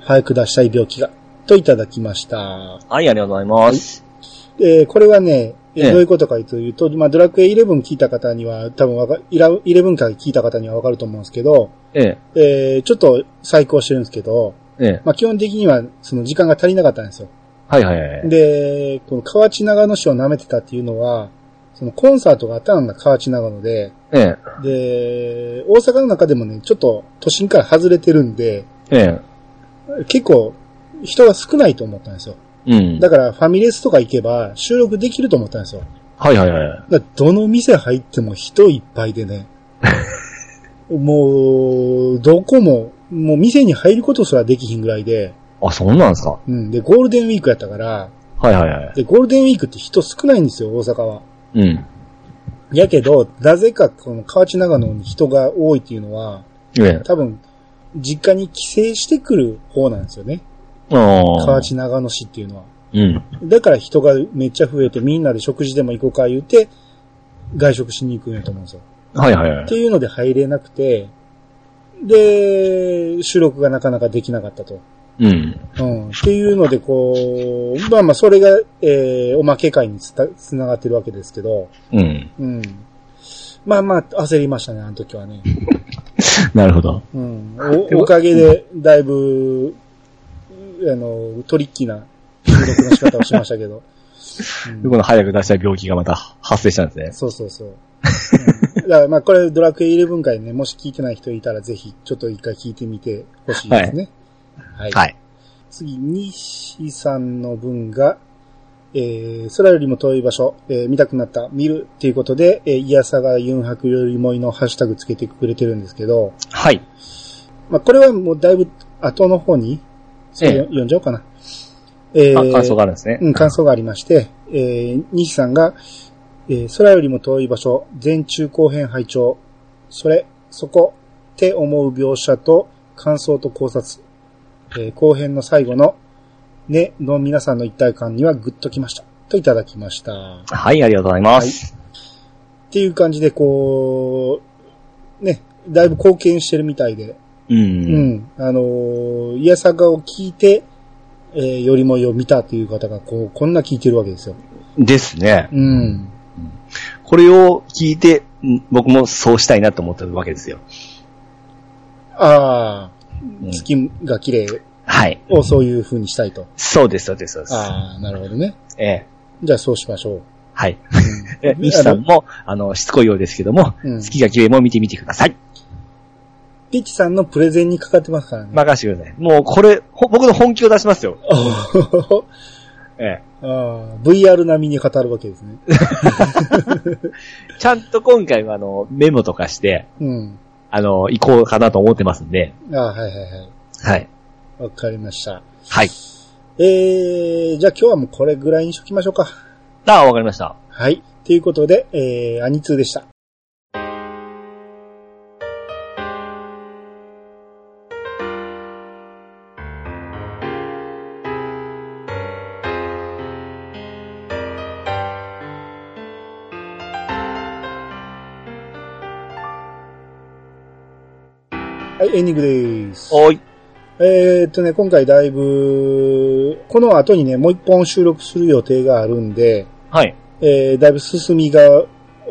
A: 早く出したい病気が。といただきました。
B: はい、ありがとうございます。
A: えーこれはね、えどういうことかというと、まあ、ドラクエ11聞いた方には、多分わか、イラ11回聞いた方にはわかると思うんですけど、
B: ええ、
A: えーちょっと再考してるんですけど、
B: ええ。
A: まあ、基本的にはその時間が足りなかったんですよ。
B: はいはいはい。
A: で、この河内長野市を舐めてたっていうのは、そのコンサートがあったのが河内長野で、
B: ええ、
A: で、大阪の中でもね、ちょっと都心から外れてるんで、
B: ええ。
A: 結構人が少ないと思ったんですよ。
B: うん。
A: だからファミレスとか行けば収録できると思ったんですよ。
B: はいはいはい。
A: だどの店入っても人いっぱいでね。[LAUGHS] もう、どこも、もう店に入ることすらできひんぐらいで、
B: あ、そうなんですか
A: うん。で、ゴールデンウィークやったから、
B: はいはいはい。
A: で、ゴールデンウィークって人少ないんですよ、大阪は。
B: うん。
A: やけど、なぜかこの河内長野に人が多いっていうのは、
B: ええ。
A: 多分、実家に帰省してくる方なんですよね。河内長野市っていうのは。
B: うん。
A: だから人がめっちゃ増えてみんなで食事でも行こうか言うて、外食しに行くんやと思うんですよ。
B: はいはいはい
A: って。いうので入れなくて、で、収録がなかなかできなかったと。
B: うん。
A: うん。っていうので、こう、まあまあ、それが、えー、おまけ会につた、つながってるわけですけど、
B: うん。
A: うん。まあまあ、焦りましたね、あの時はね。[LAUGHS]
B: なるほど。
A: うん。お、おかげで、だいぶ、あの、トリッキーな収録の仕方をしましたけど。[LAUGHS] うん
B: でこの早く出した病気がまた発生したんですね。
A: そうそうそう。うんだからまあこれドラクエ11回ね、もし聞いてない人いたらぜひちょっと一回聞いてみてほしいですね。はい。
B: はい。
A: 次、西さんの分が、えー、空よりも遠い場所、えー見たくなった、見るっていうことで、えー、いやさがユンハクよりもいのハッシュタグつけてくれてるんですけど、
B: はい。
A: まあこれはもうだいぶ後の方に、
B: ええ
A: 読んじゃおうかな。え
B: あ、感想があるんですね。
A: うん、感想がありまして、えー、西さんが、えー空よりも遠い場所、前中後編拝聴それ、そこ、って思う描写と感想と考察、えー後編の最後の、ね、の皆さんの一体感にはグッときました。といただきました。っ
B: はい、ありがとうございます。
A: ていう感じで、こう、ね、だいぶ貢献してるみたいで、
B: う。
A: うんん、あのー、いやさがを聞いて、えーよりもよを見たという方が、こう、こんな聞いてるわけですよ。
B: ですね。
A: うん。
B: これを聞いて、ん僕もそうしたいなと思ってるわけですよ。
A: ああ、
B: うん
A: 月が綺麗
B: はい。
A: をそういう風にしたいと。
B: そうです、そうです、そうです。
A: ああ、なるほどね。
B: ええ。
A: じゃあそうしましょう。
B: はい。[LAUGHS] え西さんも、あの、しつこいようですけども、
A: うん
B: 月が綺麗も見てみてください。
A: ピッチさんのプレゼンにかかってますからね。
B: 任せてください。もう、これ、ほ僕の本気を出しますよ。[LAUGHS] ええ。
A: ああ VR 並みに語るわけですね。[LAUGHS]
B: ちゃんと今回は、あの、メモとかして、
A: うん。
B: あの、行こうかなと思ってますんで、
A: ああ、はいはいはい。
B: はい。
A: わかりました。
B: はい。
A: えー、じゃあ今日はもうこれぐらいにしときましょうか。
B: ああ、わかりました。
A: はい。ということで、えー、アニツーでした。はい、エンディングです。
B: おーい。
A: えーっとね、今回だいぶ、この後にね、もう一本収録する予定があるんで、
B: はい。
A: えー、だいぶ進みが、え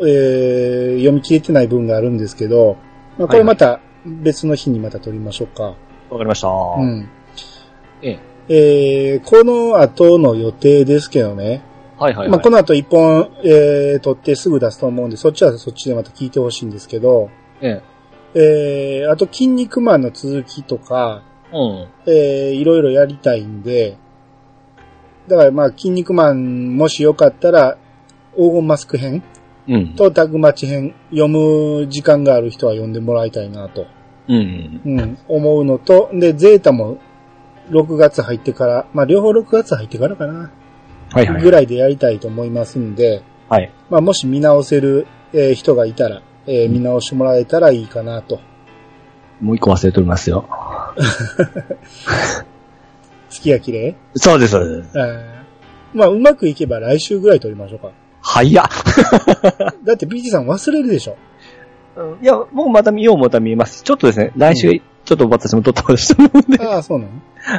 A: ー、読み切れてない分があるんですけど、まあ、これまた別の日にまた撮りましょうか。
B: わかりました。
A: うん。
B: ええ。
A: えー、この後の予定ですけどね、
B: はいはいはい。
A: まあ、この後一本、えー、撮ってすぐ出すと思うんで、そっちはそっちでまた聞いてほしいんですけど、
B: え
A: えー、あと、筋肉マンの続きとか、
B: え。うん。
A: えー、いろいろやりたいんで、だからまあ、筋肉マン、もしよかったら、黄金マスク編
B: うん。
A: とタグマチ編、読む時間がある人は読んでもらいたいなと、
B: うん。
A: うん、思うのと、で、ゼータも6月入ってから、まあ、両方6月入ってからかな、
B: はいはい。
A: ぐらいでやりたいと思いますんで、
B: はい。
A: まあ、もし見直せる、えー人がいたら、えー見直してもらえたらいいかなと。
B: もう一個忘れておりますよ。[LAUGHS]
A: 月が綺麗？
B: そうです、そうです。
A: まあ、うまくいけば来週ぐらい撮りましょうか。
B: 早っ。[LAUGHS]
A: だって BG さん忘れるでしょ。
B: いや、僕また見よう思ったら見えます。ちょっとですね、来週、ちょっと私も撮ったことしたもんで。
A: ああ、そうなの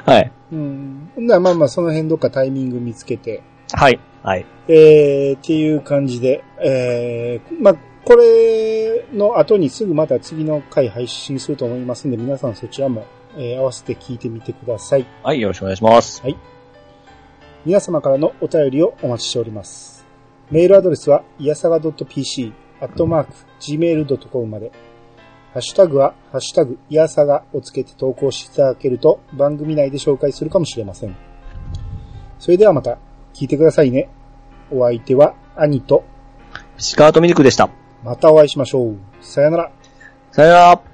B: はい。
A: うん。ほんならまあまあ、その辺どっかタイミング見つけて、
B: はい。はい。
A: えー、っていう感じで、えー、まあ、これの後にすぐまた次の回配信すると思いますんで、皆さんそちらも、えー合わせて聞いてみてください。
B: はい、よろしくお願いします。
A: 皆様からのお便りをお待ちしております。メールアドレスは、いやさが .pc、アットマーク、gmail.com まで。ハッシュタグは、ハッシュタグ、いやさがをつけて投稿していただけると、番組内で紹介するかもしれません。それではまた、聞いてくださいね。お相手は、兄と、
B: シカートミルクでした。
A: またお会いしましょう。さよなら。
B: さよなら。